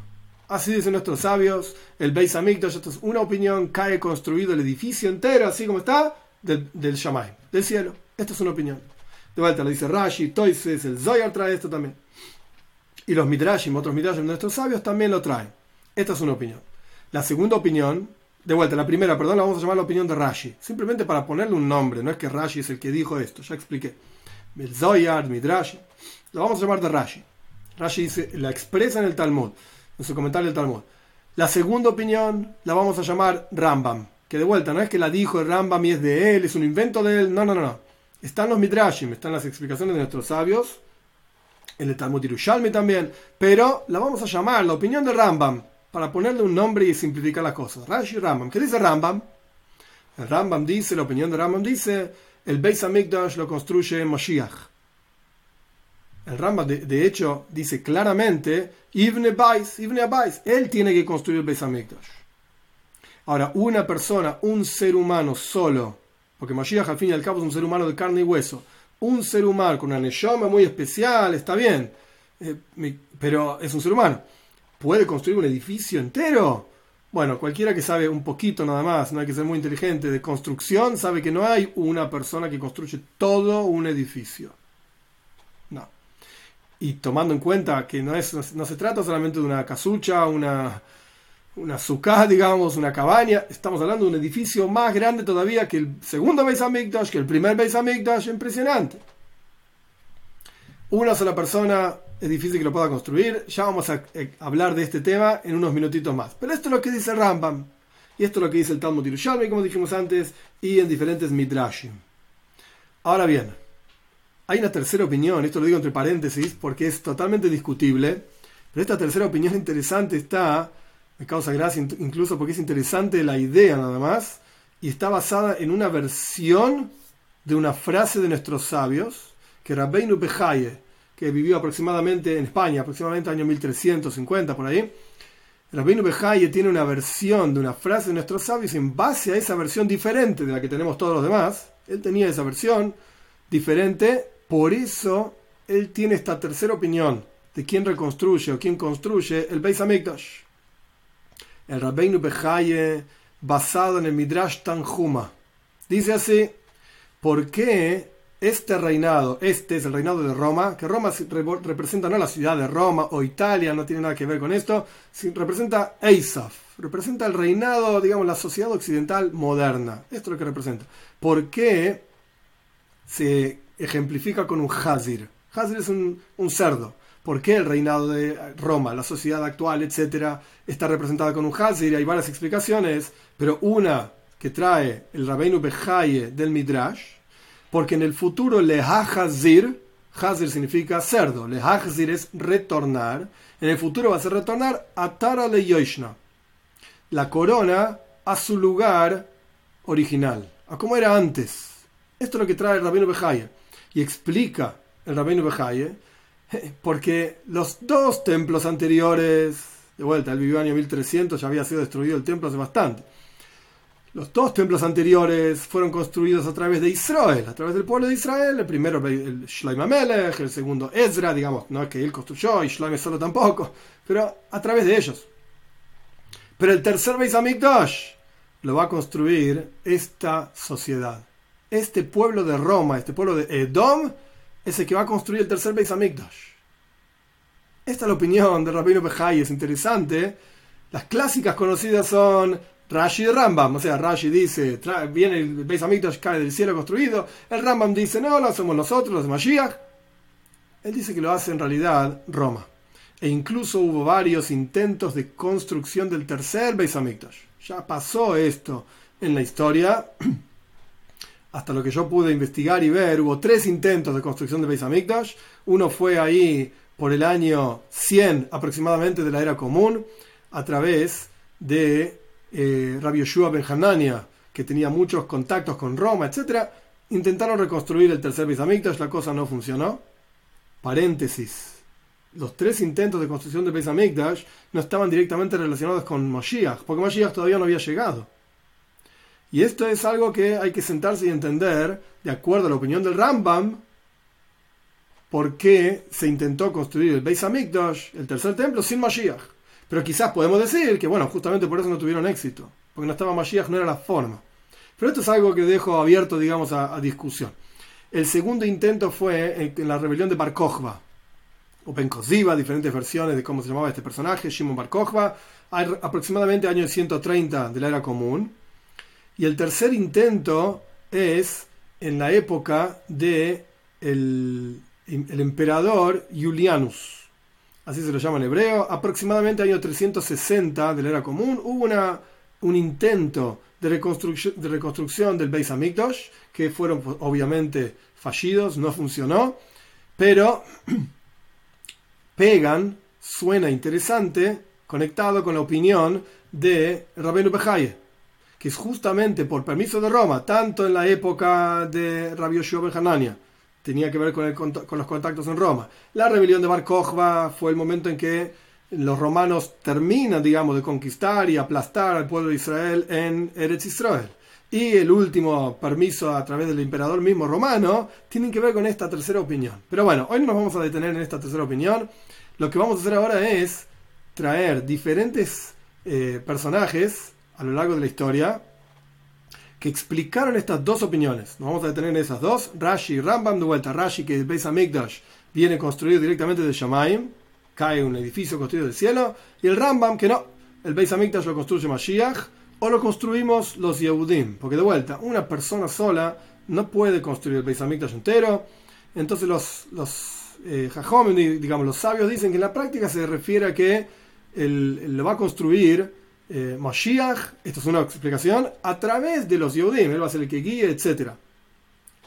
Así dicen nuestros sabios. El Beis Hamikdash, esto es una opinión, cae construido el edificio entero, así como está, del, del Shamay, del cielo. Esto es una opinión. De vuelta lo dice Rashi, Toises, el Zoyar trae esto también. Y los Midrashim, otros Midrashim de nuestros sabios también lo traen. Esta es una opinión. La segunda opinión, de vuelta, la primera, perdón, la vamos a llamar la opinión de Rashi. Simplemente para ponerle un nombre, no es que Rashi es el que dijo esto, ya expliqué el Zoyar, Midrash, lo vamos a llamar de Rashi. Rashi dice, la expresa en el Talmud, en su comentario del Talmud. La segunda opinión la vamos a llamar Rambam, que de vuelta no es que la dijo el Rambam y es de él, es un invento de él, no, no, no, no. Están los Midrashim, están las explicaciones de nuestros sabios, el Talmud Yerushalmi también, pero la vamos a llamar la opinión de Rambam, para ponerle un nombre y simplificar las cosas. Rashi Rambam. ¿Qué dice Rambam? El Rambam dice, la opinión de Rambam dice, el Beis Hamikdash lo construye Moshiach. El Rambam, de, hecho, dice claramente, Ibn Bais, Ibn Abais, él tiene que construir el Beis Hamikdash. Ahora, una persona, un ser humano solo, porque Mashiach al fin y al cabo es un ser humano de carne y hueso, un ser humano con una neyoma muy especial, está bien, eh, pero es un ser humano. ¿Puede construir un edificio entero? Bueno, cualquiera que sabe un poquito nada más, no hay que ser muy inteligente de construcción, sabe que no hay una persona que construye todo un edificio. No. Y tomando en cuenta que no, es, no se trata solamente de una casucha, una, una suká, digamos, una cabaña. Estamos hablando de un edificio más grande todavía que el segundo Beis que el primer Beis. Impresionante. Una sola persona es difícil que lo pueda construir. Ya vamos a eh, hablar de este tema en unos minutitos más. Pero esto es lo que dice Rambam. Y esto es lo que dice el Talmud Yerushalmi, como dijimos antes, y en diferentes Midrashim. Ahora bien, hay una tercera opinión, esto lo digo entre paréntesis porque es totalmente discutible, pero esta tercera opinión interesante está me causa gracia incluso porque es interesante la idea nada más, y está basada en una versión de una frase de nuestros sabios, que Rabbeinu Bejaye, que vivió aproximadamente en España, aproximadamente año 1350 por ahí, Rabbeinu Bejaye tiene una versión de una frase de nuestros sabios en base a esa versión diferente de la que tenemos todos los demás. Él tenía esa versión diferente, por eso él tiene esta tercera opinión de quién reconstruye o quién construye el Beis Hamikdash el Rabbeinu Bejaye basado en el Midrash Tanjuma. Dice así, ¿por qué este reinado, este es el reinado de Roma, que Roma representa no la ciudad de Roma o Italia, no tiene nada que ver con esto, representa Eisaf, representa el reinado, digamos, la sociedad occidental moderna. Esto es lo que representa. ¿Por qué se ejemplifica con un Hazir? Hazir es un cerdo. ¿Por qué el reinado de Roma, la sociedad actual, etcétera, está representada con un Hazir? Hay varias explicaciones, pero una que trae el Rabbeinu Bejaye del Midrash, porque en el futuro Lehahazir, Hazir significa cerdo, Lehahazir es retornar, en el futuro va a ser retornar a Tara le Yoshna, la corona a su lugar original, a como era antes. Esto es lo que trae el Rabbeinu Bejaye. Y explica el Rabbeinu Bejaye porque los dos templos anteriores, de vuelta, él vivió año 1300, ya había sido destruido el templo hace bastante. Los dos templos anteriores fueron construidos a través de Israel, a través del pueblo de Israel. El primero, el Shloim Amelech, el segundo, Ezra, digamos, no es que él construyó y Shloim solo tampoco, pero a través de ellos. Pero el tercer Beis Hamikdash lo va a construir esta sociedad, este pueblo de Roma, este pueblo de Edom, es el que va a construir el tercer Beis. Esta es la opinión de Rabino Bejai, es interesante. Las clásicas conocidas son Rashi y Rambam. O sea, Rashi dice, viene el Beis Hamikdash, cae del cielo construido. El Rambam dice, no, lo hacemos nosotros, los Mashiach. Él dice que lo hace en realidad Roma. E incluso hubo varios intentos de construcción del tercer Beis. Ya pasó esto en la historia. hasta lo que yo pude investigar y ver, hubo tres intentos de construcción de Beis Hamikdash. Uno fue ahí por el año 100 aproximadamente de la era común, a través de eh, Rabbi Yoshua Ben Hanania, que tenía muchos contactos con Roma, etc. Intentaron reconstruir el tercer Beis Hamikdash, la cosa no funcionó. Paréntesis. Los tres intentos de construcción de Beis Hamikdash no estaban directamente relacionados con Moshiach, porque Moshiach todavía no había llegado. Y esto es algo que hay que sentarse y entender, de acuerdo a la opinión del Rambam, por qué se intentó construir el Beis Hamikdash, el tercer templo, sin Mashiach. Pero quizás podemos decir que, bueno, justamente por eso no tuvieron éxito, porque no estaba Mashiach, no era la forma. Pero esto es algo que dejo abierto, digamos, a, discusión. El segundo intento fue en, la rebelión de Bar Kokhba, o Ben diferentes versiones de cómo se llamaba este personaje, Shimon Bar Kokhba, aproximadamente año 130 de la era común y el tercer intento es en la época de el, emperador Julianus. Así se lo llama en hebreo. Aproximadamente año 360 de la era común hubo una, un intento de reconstrucción, de reconstrucción del Beis Hamikdash, que fueron pues, obviamente fallidos, no funcionó, pero pegan, suena interesante, conectado con la opinión de Rabenu Bejaye que es justamente por permiso de Roma, tanto en la época de Rabbi Yoshua Ben tenía que ver con, los contactos en Roma. La rebelión de Bar Kokhba fue el momento en que los romanos terminan, digamos, de conquistar y aplastar al pueblo de Israel en Eretz Israel. y el último permiso a través del emperador mismo romano tienen que ver con esta tercera opinión. Pero bueno, hoy no nos vamos a detener en esta tercera opinión. Lo que vamos a hacer ahora es traer diferentes eh, personajes a lo largo de la historia que explicaron estas dos opiniones. Nos vamos a detener en esas dos. Rashi y Rambam de vuelta. Rashi, que el Beis Hamikdash viene construido directamente de Shamaim, cae un edificio construido del cielo. Y el Rambam, que no, el Beis Hamikdash lo construye Mashiach o lo construimos los Yehudim, porque de vuelta, una persona sola no puede construir el Beis Hamikdash entero, entonces los, los eh, digamos, los sabios dicen que en la práctica se refiere a que él, lo va a construir eh, Mashiach, esto es una explicación, a través de los Yehudim, él va a ser el que guíe, etc.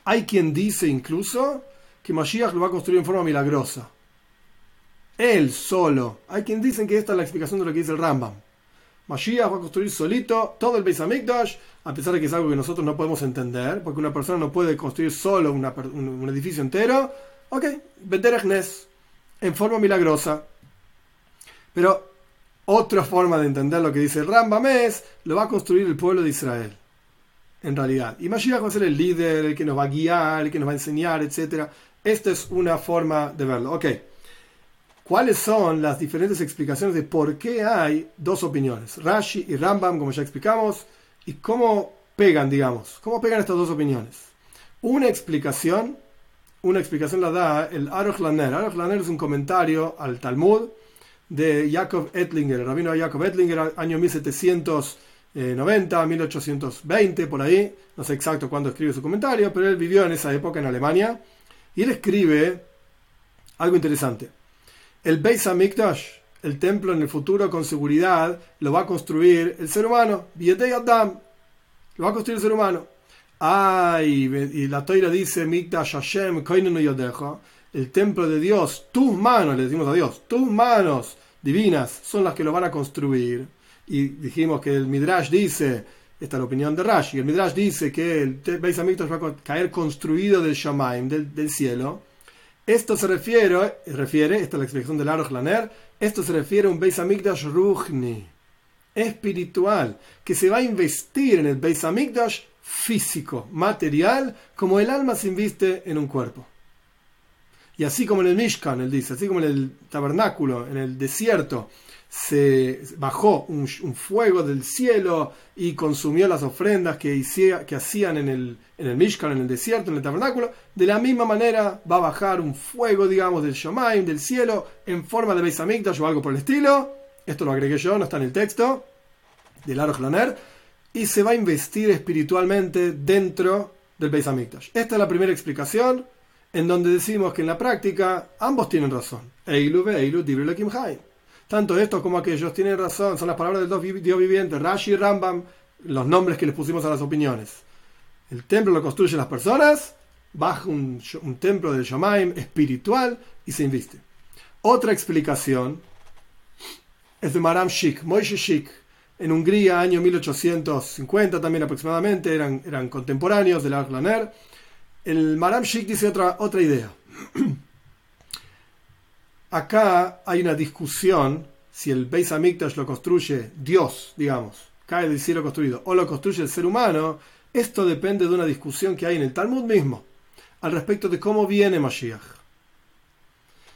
Hay quien dice incluso que Mashiach lo va a construir en forma milagrosa. Él solo. Hay quien dice que esta es la explicación de lo que dice el Rambam. Mashiach va a construir solito todo el Beis Hamikdash, a pesar de que es algo que nosotros no podemos entender, porque una persona no puede construir solo un, edificio entero. Ok, Bederechnes, en forma milagrosa. Pero otra forma de entender lo que dice el Rambam es, lo va a construir el pueblo de Israel. En realidad. Y Mashiach va a ser el líder, el que nos va a guiar, el que nos va a enseñar, etc. Esta es una forma de verlo. Ok cuáles son las diferentes explicaciones de por qué hay dos opiniones, Rashi y Rambam, como ya explicamos, y cómo pegan, digamos, cómo pegan estas dos opiniones. Una explicación, una explicación la da el Aruch Laner. Aruch Laner es un comentario al Talmud de Jacob Ettlinger, el rabino Jacob Ettlinger, año 1790, 1820, por ahí, no sé exacto cuándo escribe su comentario, pero él vivió en esa época en Alemania, y él escribe algo interesante. El Beis Hamikdash, el templo en el futuro con seguridad, lo va a construir el ser humano. Adam. Lo va a construir el ser humano. Ay, y la toira dice, Mikdash Hashem, el templo de Dios, tus manos, le decimos a Dios, tus manos divinas son las que lo van a construir. Y dijimos que el Midrash dice, esta es la opinión de Rashi, el Midrash dice que el Beis Hamikdash va a caer construido del Shamaim, del, cielo esto se refiere, refiere, esta es la explicación del Aruch Laner, esto se refiere a un Beis Hamikdash Ruchni, espiritual, que se va a investir en el Beis Hamikdash físico, material, como el alma se inviste en un cuerpo. Y así como en el Mishkan, él dice, así como en el tabernáculo, en el desierto, se bajó un, fuego del cielo y consumió las ofrendas que, hacían en el, en el Mishkan, en el desierto, en el tabernáculo. De la misma manera va a bajar un fuego, digamos, del Shomaim, del cielo, en forma de Beis Hamikdash o algo por el estilo. Esto lo agregué yo, no está en el texto, del Aroch Y se va a investir espiritualmente dentro del Beis Hamikdash. Esta es la primera explicación, en donde decimos que en la práctica ambos tienen razón. Eilu ve Eilu tanto estos como aquellos tienen razón, son las palabras del Dios viviente, Rashi y Rambam, los nombres que les pusimos a las opiniones. El templo lo construyen las personas, baja un, templo del Shamaim espiritual y se inviste. Otra explicación es de Maram Shik, Moishe Shik, en Hungría, año 1850 también aproximadamente, eran, eran contemporáneos del Arklaner. El Maram Shik dice otra, otra idea. acá hay una discusión si el Beis Hamikdash lo construye Dios, digamos, cae del cielo construido, o lo construye el ser humano, esto depende de una discusión que hay en el Talmud mismo, al respecto de cómo viene Mashiach.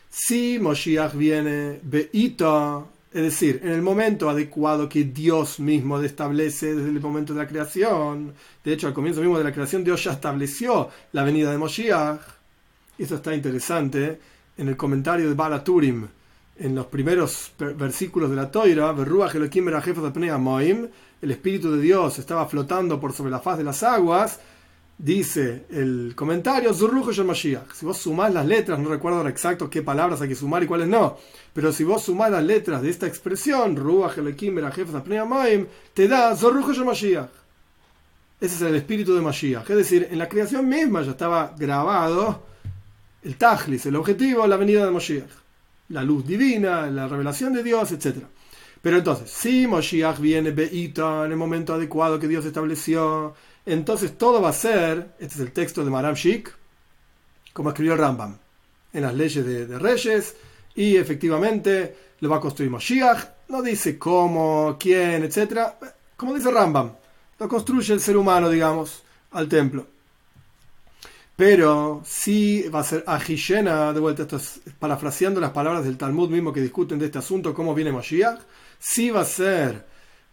Si Mashiach viene Beita, es decir, en el momento adecuado que Dios mismo establece desde el momento de la creación, de hecho al comienzo mismo de la creación Dios ya estableció la venida de Mashiach, eso está interesante, en el comentario de Balaturim, en los primeros versículos de la Toira, el Espíritu de Dios estaba flotando por sobre la faz de las aguas, dice el comentario, Si vos sumás las letras, no recuerdo ahora exacto qué palabras hay que sumar y cuáles no, pero si vos sumás las letras de esta expresión, te da Mashiach. Ese es el espíritu de Mashiach. Es decir, en la creación misma ya estaba grabado el Tajlis, el objetivo, la venida de Moshiach, la luz divina, la revelación de Dios, etc. Pero entonces, si Moshiach viene Beita en el momento adecuado que Dios estableció, entonces todo va a ser, este es el texto de Maram Shik, como escribió Rambam, en las leyes de, Reyes, y efectivamente lo va a construir Moshiach, no dice cómo, quién, etc. Como dice Rambam, Lo construye el ser humano, digamos, al templo. Pero sí va a ser Ajishena, de vuelta, esto es parafraseando las palabras del Talmud mismo que discuten de este asunto, cómo viene Mashiach, sí va a ser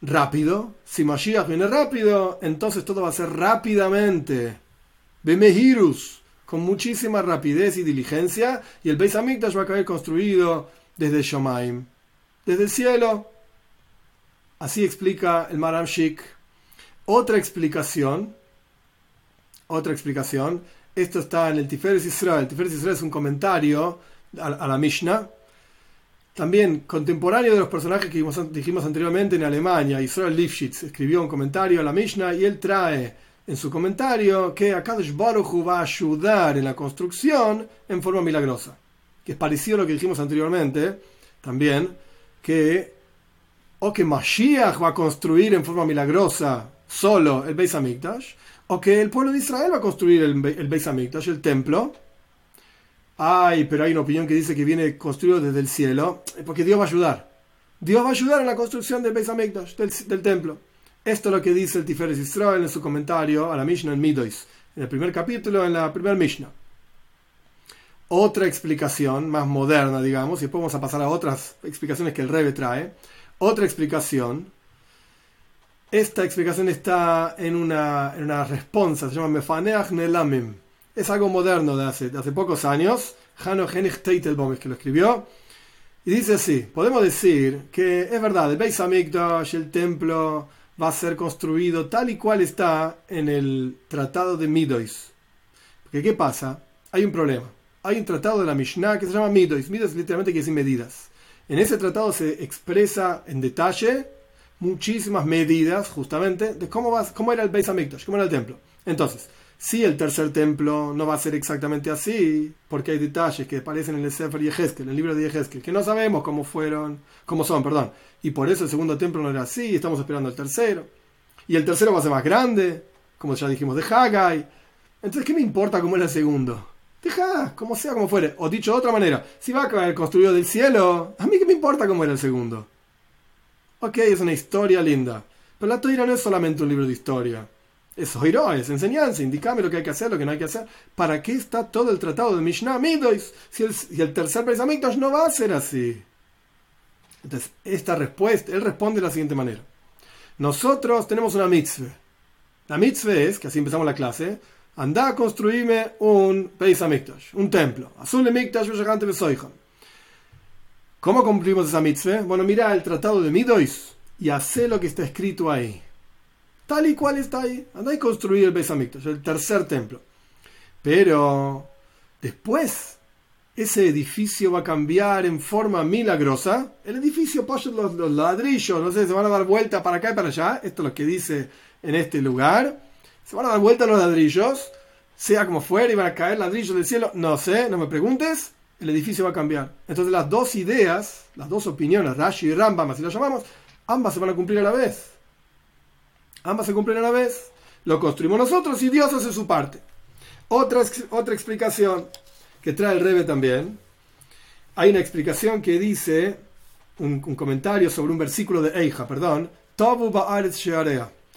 rápido. Si Mashiach viene rápido, entonces todo va a ser rápidamente. Bemehirus, con muchísima rapidez y diligencia, y el Beis Hamikdash va a caer construido desde Shomaim, desde el cielo. Así explica el Maram Shik. Otra explicación, otra explicación esto está en el Tiferes Israel. Tiferes Israel es un comentario a, la Mishnah. También contemporáneo de los personajes que dijimos, anteriormente en Alemania, Israel Lifshitz escribió un comentario a la Mishnah y él trae en su comentario que Akadosh Baruch va a ayudar en la construcción en forma milagrosa. Que es parecido a lo que dijimos anteriormente, también, que o que Mashiach va a construir en forma milagrosa solo el Beis Hamikdash, o que el pueblo de Israel va a construir el, el Beis Hamikdash, el templo. Ay, pero hay una opinión que dice que viene construido desde el cielo, porque Dios va a ayudar. Dios va a ayudar en la construcción del Beis Hamikdash, del, templo. Esto es lo que dice el Tiferes Israel en su comentario a la Mishnah en Midois, en el primer capítulo, en la primera Mishnah. Otra explicación, más moderna, digamos, y después vamos a pasar a otras explicaciones que el Rebe trae. Otra explicación esta explicación está en una, en una respuesta, se llama Mefaneach Nelamim. Es algo moderno de hace, de hace pocos años. Hano Henich Teitelbaum es que lo escribió. Y dice así: podemos decir que es verdad, el Beis Hamikdash, el templo, va a ser construido tal y cual está en el tratado de Midois. Porque, ¿qué pasa? Hay un problema. Hay un tratado de la Mishnah que se llama Midois. Midois literalmente quiere decir medidas. En ese tratado se expresa en detalle muchísimas medidas justamente de cómo, va, cómo era el Beis Hamikdash, cómo era el templo. Entonces, si el tercer templo no va a ser exactamente así, porque hay detalles que aparecen en el Sefer Yehezkel, en el libro de Yehezkel, que no sabemos cómo fueron, cómo son, perdón. Y por eso el segundo templo no era así, estamos esperando el tercero. Y el tercero va a ser más grande, como ya dijimos, de Haggai. Entonces, ¿qué me importa cómo era el segundo? Deja, como sea, como fuere. O dicho de otra manera, si va a caer construido del cielo, a mí qué me importa cómo era el segundo. Ok, es una historia linda. Pero la Toira no es solamente un libro de historia. Es Oiro, es enseñanza, indícame lo que hay que hacer, lo que no hay que hacer. ¿Para qué está todo el tratado de Mishnah Midois si el, el tercer pensamiento no va a ser así? Entonces, esta respuesta, él responde de la siguiente manera. Nosotros tenemos una mitzvah. La mitzvah es, que así empezamos la clase, anda a construirme un Beis un templo. Azul Mikdash, ¿Cómo cumplimos esa mitzvah? Bueno, mira el tratado de Midois y hace lo que está escrito ahí. Tal y cual está ahí. Anda y construir el Beis el tercer templo. Pero después, ese edificio va a cambiar en forma milagrosa. El edificio, pasa los, los ladrillos, no sé, se van a dar vuelta para acá y para allá. Esto es lo que dice en este lugar. Se van a dar vuelta los ladrillos, sea como fuera, y van a caer ladrillos del cielo. No sé, no me preguntes el edificio va a cambiar. Entonces las dos ideas, las dos opiniones, Rashi y Rambam, así las llamamos, ambas se van a cumplir a la vez. Ambas se cumplen a la vez. Lo construimos nosotros y Dios hace su parte. Otra, otra explicación que trae el Rebe también. Hay una explicación que dice, un, comentario sobre un versículo de Eija, perdón, Tobu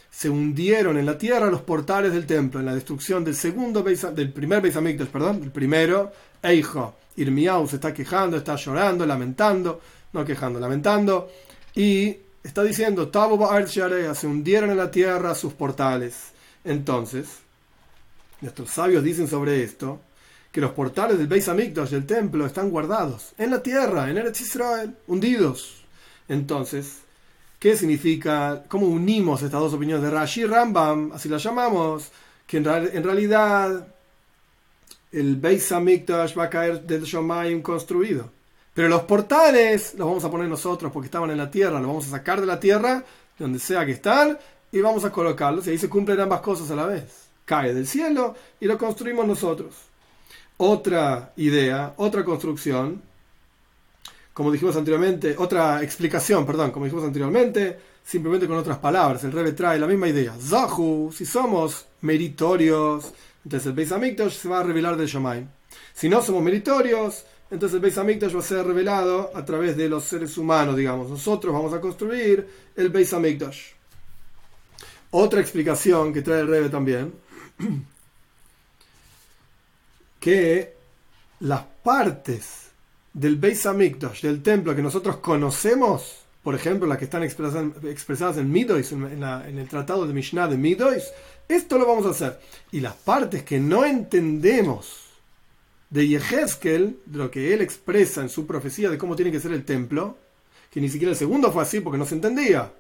Se hundieron en la tierra los portales del templo en la destrucción del segundo del primer Beis perdón, del primero Eija Irmiau se está quejando, está llorando, lamentando, no quejando, lamentando, y está diciendo, se hundieron en la tierra sus portales. Entonces, nuestros sabios dicen sobre esto, que los portales del Beis Hamikdash del templo están guardados en la tierra, en Eretz Israel, hundidos. Entonces, ¿qué significa? ¿Cómo unimos estas dos opiniones de Rashi Rambam? Así las llamamos, que en, en realidad el Beis Hamikdash va a caer del Shomayim construido. Pero los portales los vamos a poner nosotros porque estaban en la tierra, los vamos a sacar de la tierra, donde sea que están, y vamos a colocarlos. Y ahí se cumplen ambas cosas a la vez. Cae del cielo y lo construimos nosotros. Otra idea, otra construcción, como dijimos anteriormente, otra explicación, perdón, como dijimos anteriormente, simplemente con otras palabras. El Rebe trae la misma idea. Zahu, si somos meritorios, entonces el Beis se va a revelar de Shomaim. Si no somos meritorios, entonces el Beis Hamikdash va a ser revelado a través de los seres humanos, digamos. Nosotros vamos a construir el Beis Hamikdash. Otra explicación que trae el Rebe también, que las partes del Beis Hamikdash, del templo que nosotros conocemos, por ejemplo, las que están expresadas en Midois, en, el tratado de Mishnah de Midois, esto lo vamos a hacer. Y las partes que no entendemos de Yehezkel, de lo que él expresa en su profecía de cómo tiene que ser el templo, que ni siquiera el segundo fue así porque no se entendía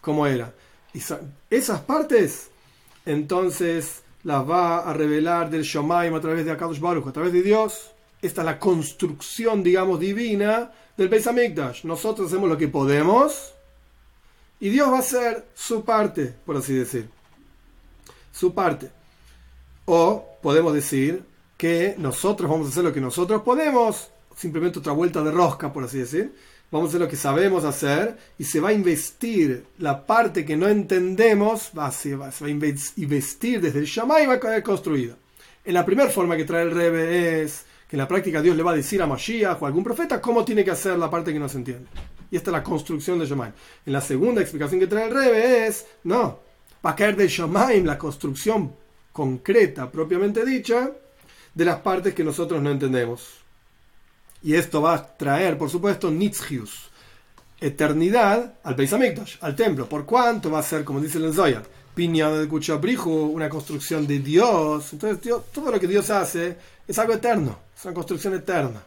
cómo era. Y esas partes, entonces las va a revelar del Shomaim a través de Akadosh Baruch, a través de Dios. Esta es la construcción, digamos, divina del Beis Hamikdash. Nosotros hacemos lo que podemos y Dios va a hacer su parte, por así decir. Su parte. O podemos decir que nosotros vamos a hacer lo que nosotros podemos, simplemente otra vuelta de rosca, por así decir vamos a hacer lo que sabemos hacer y se va a investir la parte que no entendemos, va, se, va, a investir desde el Shammai y va a quedar construida. En la primera forma que trae el Rebe es que en la práctica Dios le va a decir a Mashiach o a algún profeta cómo tiene que hacer la parte que no se entiende. Y esta es la construcción de Shammai. En la segunda explicación que trae el Rebe es, no, va a caer de Shammai la construcción concreta, propiamente dicha, de las partes que nosotros no entendemos. Y esto va a traer, por supuesto, Nitzchius, eternidad al Beis al templo. ¿Por cuánto va a ser, como dice el Zoyar, piña de Kuchabrihu, una construcción de Dios? Entonces, todo lo que Dios hace es algo eterno, es una construcción eterna.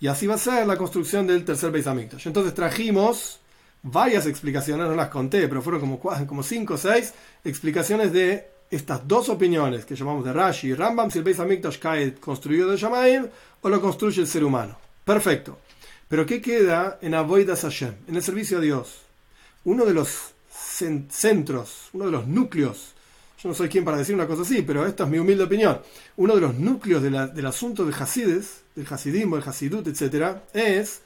Y así va a ser la construcción del tercer Beis. Entonces trajimos varias explicaciones, no las conté, pero fueron como, como cinco o seis explicaciones de estas dos opiniones que llamamos de Rashi y Rambam, si el Beis Hamikdash cae construido de Shamaim o lo construye el ser humano. Perfecto. Pero ¿qué queda en Avoidas Hashem? En el servicio a Dios. Uno de los centros, uno de los núcleos, yo no soy quien para decir una cosa así, pero esta es mi humilde opinión, uno de los núcleos del asunto de Hasides, del Hasidismo, el Hasidut, etc., es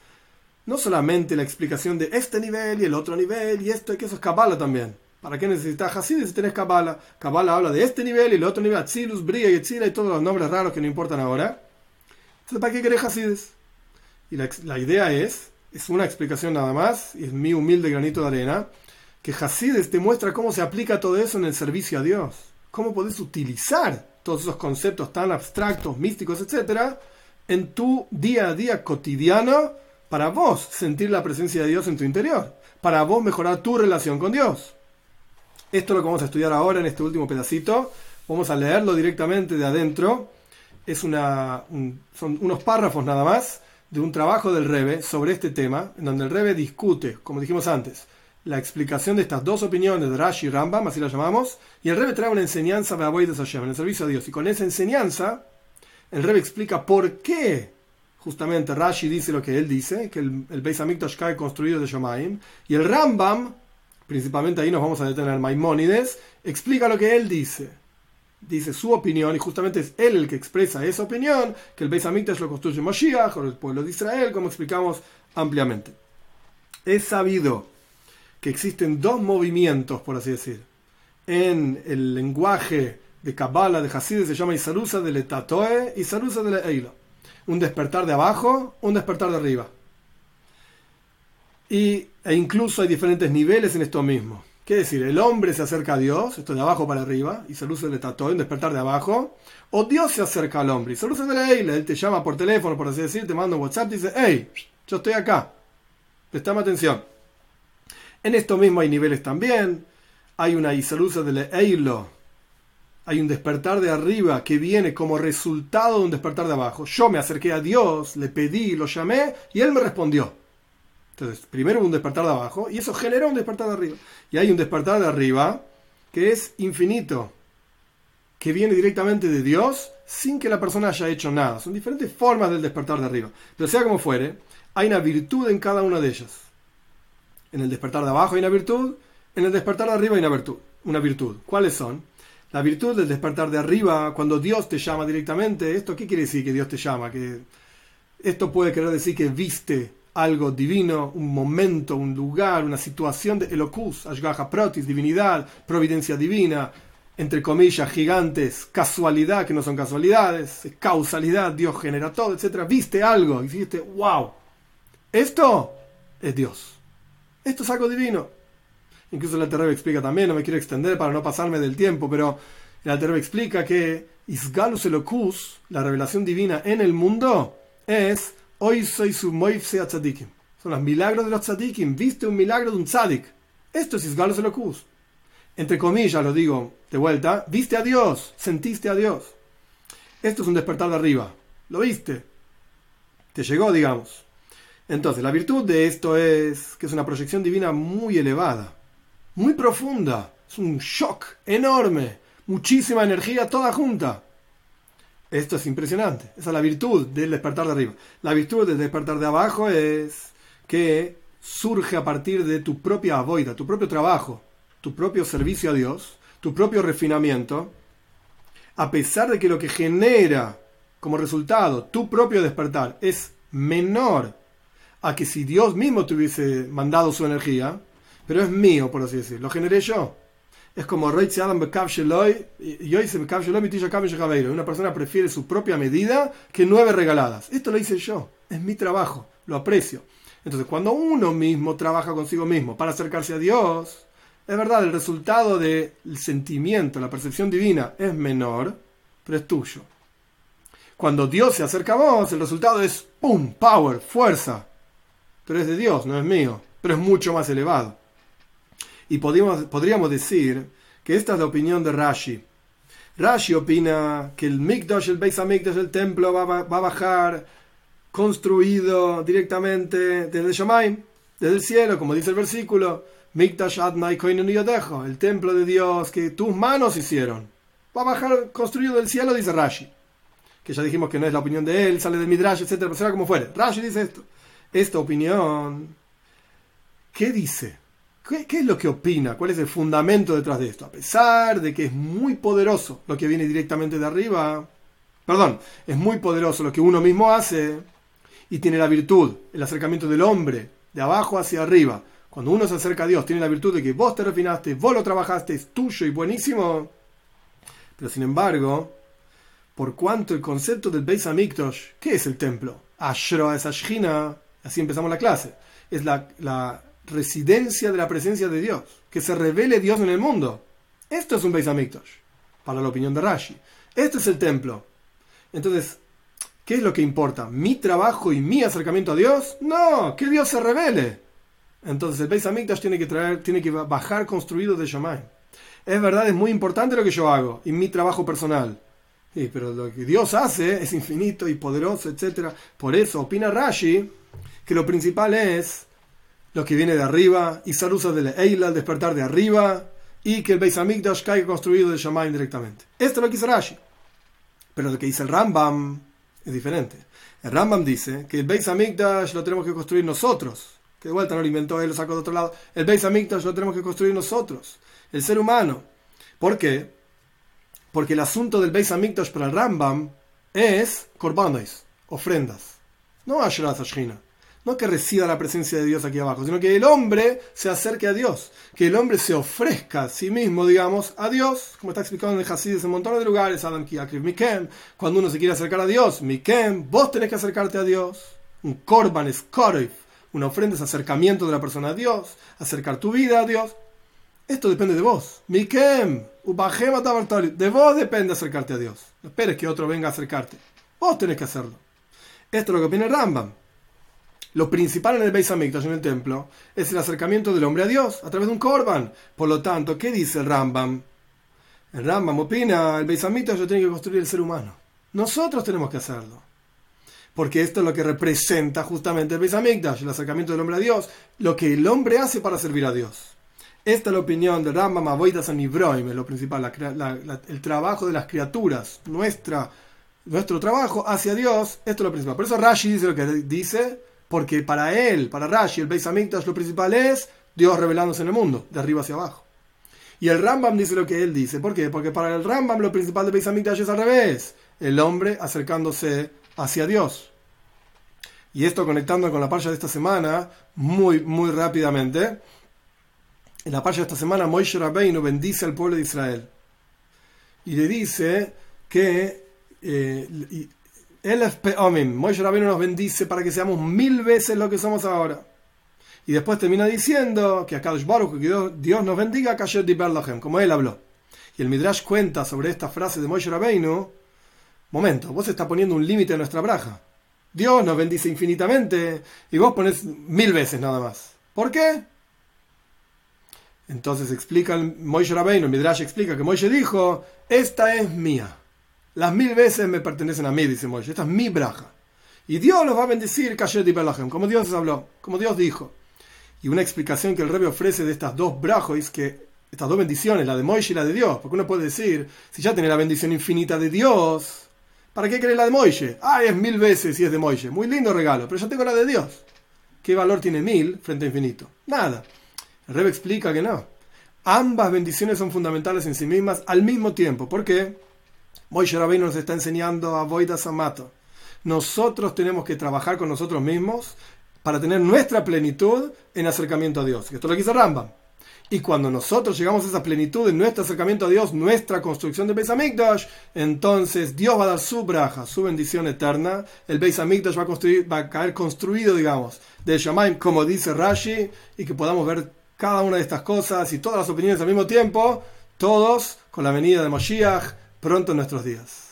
no solamente la explicación de este nivel y el otro nivel y esto y que eso es también ¿Para qué necesitas Hasidus si tenés Kabbalah? Kabbalah habla de este nivel y el otro nivel, Atzilus, Bria y Etzila y todos los nombres raros que no importan ahora. Entonces, ¿para qué querés Hasidus? Y la, idea es, es una explicación nada más, y es mi humilde granito de arena, que Hasidus te muestra cómo se aplica todo eso en el servicio a Dios. Cómo podés utilizar todos esos conceptos tan abstractos, místicos, etcétera, en tu día a día cotidiano para vos sentir la presencia de Dios en tu interior, para vos mejorar tu relación con Dios. Esto es lo que vamos a estudiar ahora en este último pedacito. Vamos a leerlo directamente de adentro. Es una, son unos párrafos nada más de un trabajo del Rebe sobre este tema, en donde el Rebe discute, como dijimos antes, la explicación de estas dos opiniones de Rashi y Rambam, así la llamamos, y el Rebe trae una enseñanza de Aboy de Hashem, en el servicio a Dios. Y con esa enseñanza, el Rebe explica por qué justamente Rashi dice lo que él dice, que el, el Beis Hamikdash cae construido de Shomaim, y el Rambam principalmente ahí nos vamos a detener, Maimónides, explica lo que él dice. Dice su opinión, y justamente es él el que expresa esa opinión, que el Beis Hamikdash lo construye Moshiach, o el pueblo de Israel, como explicamos ampliamente. Es sabido que existen dos movimientos, por así decir. En el lenguaje de Kabbalah, de Hasid, se llama Isarusa de Letatoe y Isarusa de Eilo. Un despertar de abajo, un despertar de arriba. Y, e incluso hay diferentes niveles en esto mismo. ¿Qué decir? El hombre se acerca a Dios, esto de abajo para arriba, y se luce el en despertar de abajo. O Dios se acerca al hombre y se luce de la Él te llama por teléfono, por así decir, te manda un WhatsApp y dice, hey, yo estoy acá. Prestame atención. En esto mismo hay niveles también. Hay una Isalusa de Eilo. Hay un despertar de arriba que viene como resultado de un despertar de abajo. Yo me acerqué a Dios, le pedí, lo llamé y Él me respondió. Entonces, primero un despertar de abajo y eso genera un despertar de arriba. Y hay un despertar de arriba que es infinito, que viene directamente de Dios sin que la persona haya hecho nada. Son diferentes formas del despertar de arriba. Pero sea como fuere, hay una virtud en cada una de ellas. En el despertar de abajo hay una virtud, en el despertar de arriba hay una virtud. Una virtud. ¿Cuáles son? La virtud del despertar de arriba, cuando Dios te llama directamente, ¿esto qué quiere decir que Dios te llama? Que esto puede querer decir que viste algo divino, un momento, un lugar, una situación de Elokus, Ashgaha Protis, divinidad, providencia divina, entre comillas, gigantes, casualidad, que no son casualidades, causalidad, Dios genera todo, etc. Viste algo y dijiste, wow, esto es Dios. Esto es algo divino. Incluso el Alterrebe explica también, no me quiero extender para no pasarme del tiempo, pero el Alterrebe explica que Isgalus Elokus, la revelación divina en el mundo, es Hoy soy su Moifse Tzadikim. Son los milagros de los tzadikim. Viste un milagro de un tzadik. Esto es Isgalus Elokus. Entre comillas, lo digo de vuelta, viste a Dios, sentiste a Dios. Esto es un despertar de arriba. ¿Lo viste? Te llegó, digamos. Entonces, la virtud de esto es que es una proyección divina muy elevada, muy profunda. Es un shock enorme, muchísima energía toda junta. Esto es impresionante. Esa es la virtud del despertar de arriba. La virtud del despertar de abajo es que surge a partir de tu propia avoida, tu propio trabajo, tu propio servicio a Dios, tu propio refinamiento, a pesar de que lo que genera como resultado tu propio despertar es menor a que si Dios mismo te hubiese mandado su energía, pero es mío, por así decirlo, lo generé yo. Es como Una persona prefiere su propia medida que nueve regaladas. Esto lo hice yo, es mi trabajo, lo aprecio. Entonces, cuando uno mismo trabaja consigo mismo para acercarse a Dios, es verdad, el resultado del sentimiento, la percepción divina es menor, pero es tuyo. Cuando Dios se acerca a vos, el resultado es ¡pum! Power, fuerza. Pero es de Dios, no es mío, pero es mucho más elevado. Y podríamos, podríamos decir que esta es la opinión de Rashi. Rashi opina que el Mikdash, el Beis Hamikdash, el templo va, va, a bajar construido directamente desde Shamaim, desde el cielo, como dice el versículo. Mikdash Adnai dejo el templo de Dios que tus manos hicieron. Va a bajar construido del cielo, dice Rashi. Que ya dijimos que no es la opinión de él, sale del Midrash, etc. Pero será como fuere. Rashi dice esto. Esta opinión, ¿qué dice? ¿Qué, es lo que opina? ¿Cuál es el fundamento detrás de esto? A pesar de que es muy poderoso lo que viene directamente de arriba, perdón, es muy poderoso lo que uno mismo hace y tiene la virtud, el acercamiento del hombre, de abajo hacia arriba. Cuando uno se acerca a Dios, tiene la virtud de que vos te refinaste, vos lo trabajaste, es tuyo y buenísimo. Pero sin embargo, por cuanto el concepto del Beis Hamikdash, ¿qué es el templo? Ashra es Ashina, así empezamos la clase. Es la residencia de la presencia de Dios, que se revele Dios en el mundo. Esto es un Beis Hamikdash, para la opinión de Rashi. Este es el templo. Entonces, ¿qué es lo que importa? ¿Mi trabajo y mi acercamiento a Dios? No, que Dios se revele. Entonces el Beis Hamikdash tiene que traer, tiene que bajar construido de Shomai. Es verdad, es muy importante lo que yo hago y mi trabajo personal. Sí, pero lo que Dios hace es infinito y poderoso, etc. Por eso opina Rashi que lo principal es lo que viene de arriba, y Sarusa de Eila, el despertar de arriba, y que el Beis Hamikdash caiga construido de Shamayim directamente. Esto es lo que Rashi. Pero lo que dice el Rambam es diferente. El Rambam dice que el Beis Hamikdash lo tenemos que construir nosotros. Que de vuelta no lo inventó él, lo sacó de otro lado. El Beis Hamikdash lo tenemos que construir nosotros. El ser humano. ¿Por qué? Porque el asunto del Beis Hamikdash para el Rambam es korbanos, ofrendas. No Ashrat Ashina no que resida la presencia de Dios aquí abajo, sino que el hombre se acerque a Dios, que el hombre se ofrezca a sí mismo, digamos, a Dios, como está explicado en el Hasid en un de lugares, Adam Mikem, cuando uno se quiere acercar a Dios, Mikem, vos tenés que acercarte a Dios. Un korban es korif, una ofrenda es acercamiento de la persona a Dios, acercar tu vida a Dios. Esto depende de vos. Mikem, de vos depende acercarte a Dios. No esperes que otro venga a acercarte. Vos tenés que hacerlo. Esto es lo que opina Rambam. Lo principal en el Beis Hamikdash, en el templo, es el acercamiento del hombre a Dios a través de un korban. Por lo tanto, ¿qué dice el Rambam? El Rambam opina, el Beis Hamikdash lo tiene que construir el ser humano. Nosotros tenemos que hacerlo. Porque esto es lo que representa justamente el Beis Hamikdash, el acercamiento del hombre a Dios, lo que el hombre hace para servir a Dios. Esta es la opinión del Rambam Avoidas Anibroim, es lo principal, el trabajo de las criaturas, nuestra, nuestro trabajo hacia Dios, esto es lo principal. Por eso Rashi dice lo que dice, porque para él, para Rashi, el Beis Hamikdash, lo principal es Dios revelándose en el mundo, de arriba hacia abajo. Y el Rambam dice lo que él dice. ¿Por qué? Porque para el Rambam lo principal del Beis es al revés. El hombre acercándose hacia Dios. Y esto conectando con la parcha de esta semana, muy, muy rápidamente. En la parcha de esta semana, Moishe Rabbeinu bendice al pueblo de Israel. Y le dice que eh, el Peomim. Moshe Rabbeinu nos bendice para que seamos mil veces lo que somos ahora. Y después termina diciendo que a Kadosh Baruch, que Dios nos bendiga, como él habló. Y el Midrash cuenta sobre esta frase de Moshe Rabbeinu, momento, vos estás poniendo un límite a nuestra braja. Dios nos bendice infinitamente y vos pones mil veces nada más. ¿Por qué? Entonces explica el Moshe Rabbeinu, el Midrash explica que Moshe dijo, esta es mía. Las mil veces me pertenecen a mí, dice Moshe, esta es mi braja. Y Dios los va a bendecir, como Dios habló, como Dios dijo. Y una explicación que el Rebbe ofrece de estas dos brajos, que estas dos bendiciones, la de Moshe y la de Dios, porque uno puede decir, si ya tiene la bendición infinita de Dios, ¿para qué querés la de Moshe? Ah, es mil veces si es de Moshe. Muy lindo regalo, pero yo tengo la de Dios. ¿Qué valor tiene mil frente a infinito? Nada. El Rebbe explica que no. Ambas bendiciones son fundamentales en sí mismas al mismo tiempo. ¿Por qué? Moishe Rabbeinu nos está enseñando a Voida Samato. Nosotros tenemos que trabajar con nosotros mismos para tener nuestra plenitud en acercamiento a Dios. Esto lo quiso Rambam. Y cuando nosotros llegamos a esa plenitud en nuestro acercamiento a Dios, nuestra construcción de Beis Hamikdash, entonces Dios va a dar su braja, su bendición eterna. El Beis Hamikdash va a, construir, va a caer construido, digamos, de Shamaim, como dice Rashi, y que podamos ver cada una de estas cosas y todas las opiniones al mismo tiempo, todos con la venida de Moshiach pronto en nuestros días.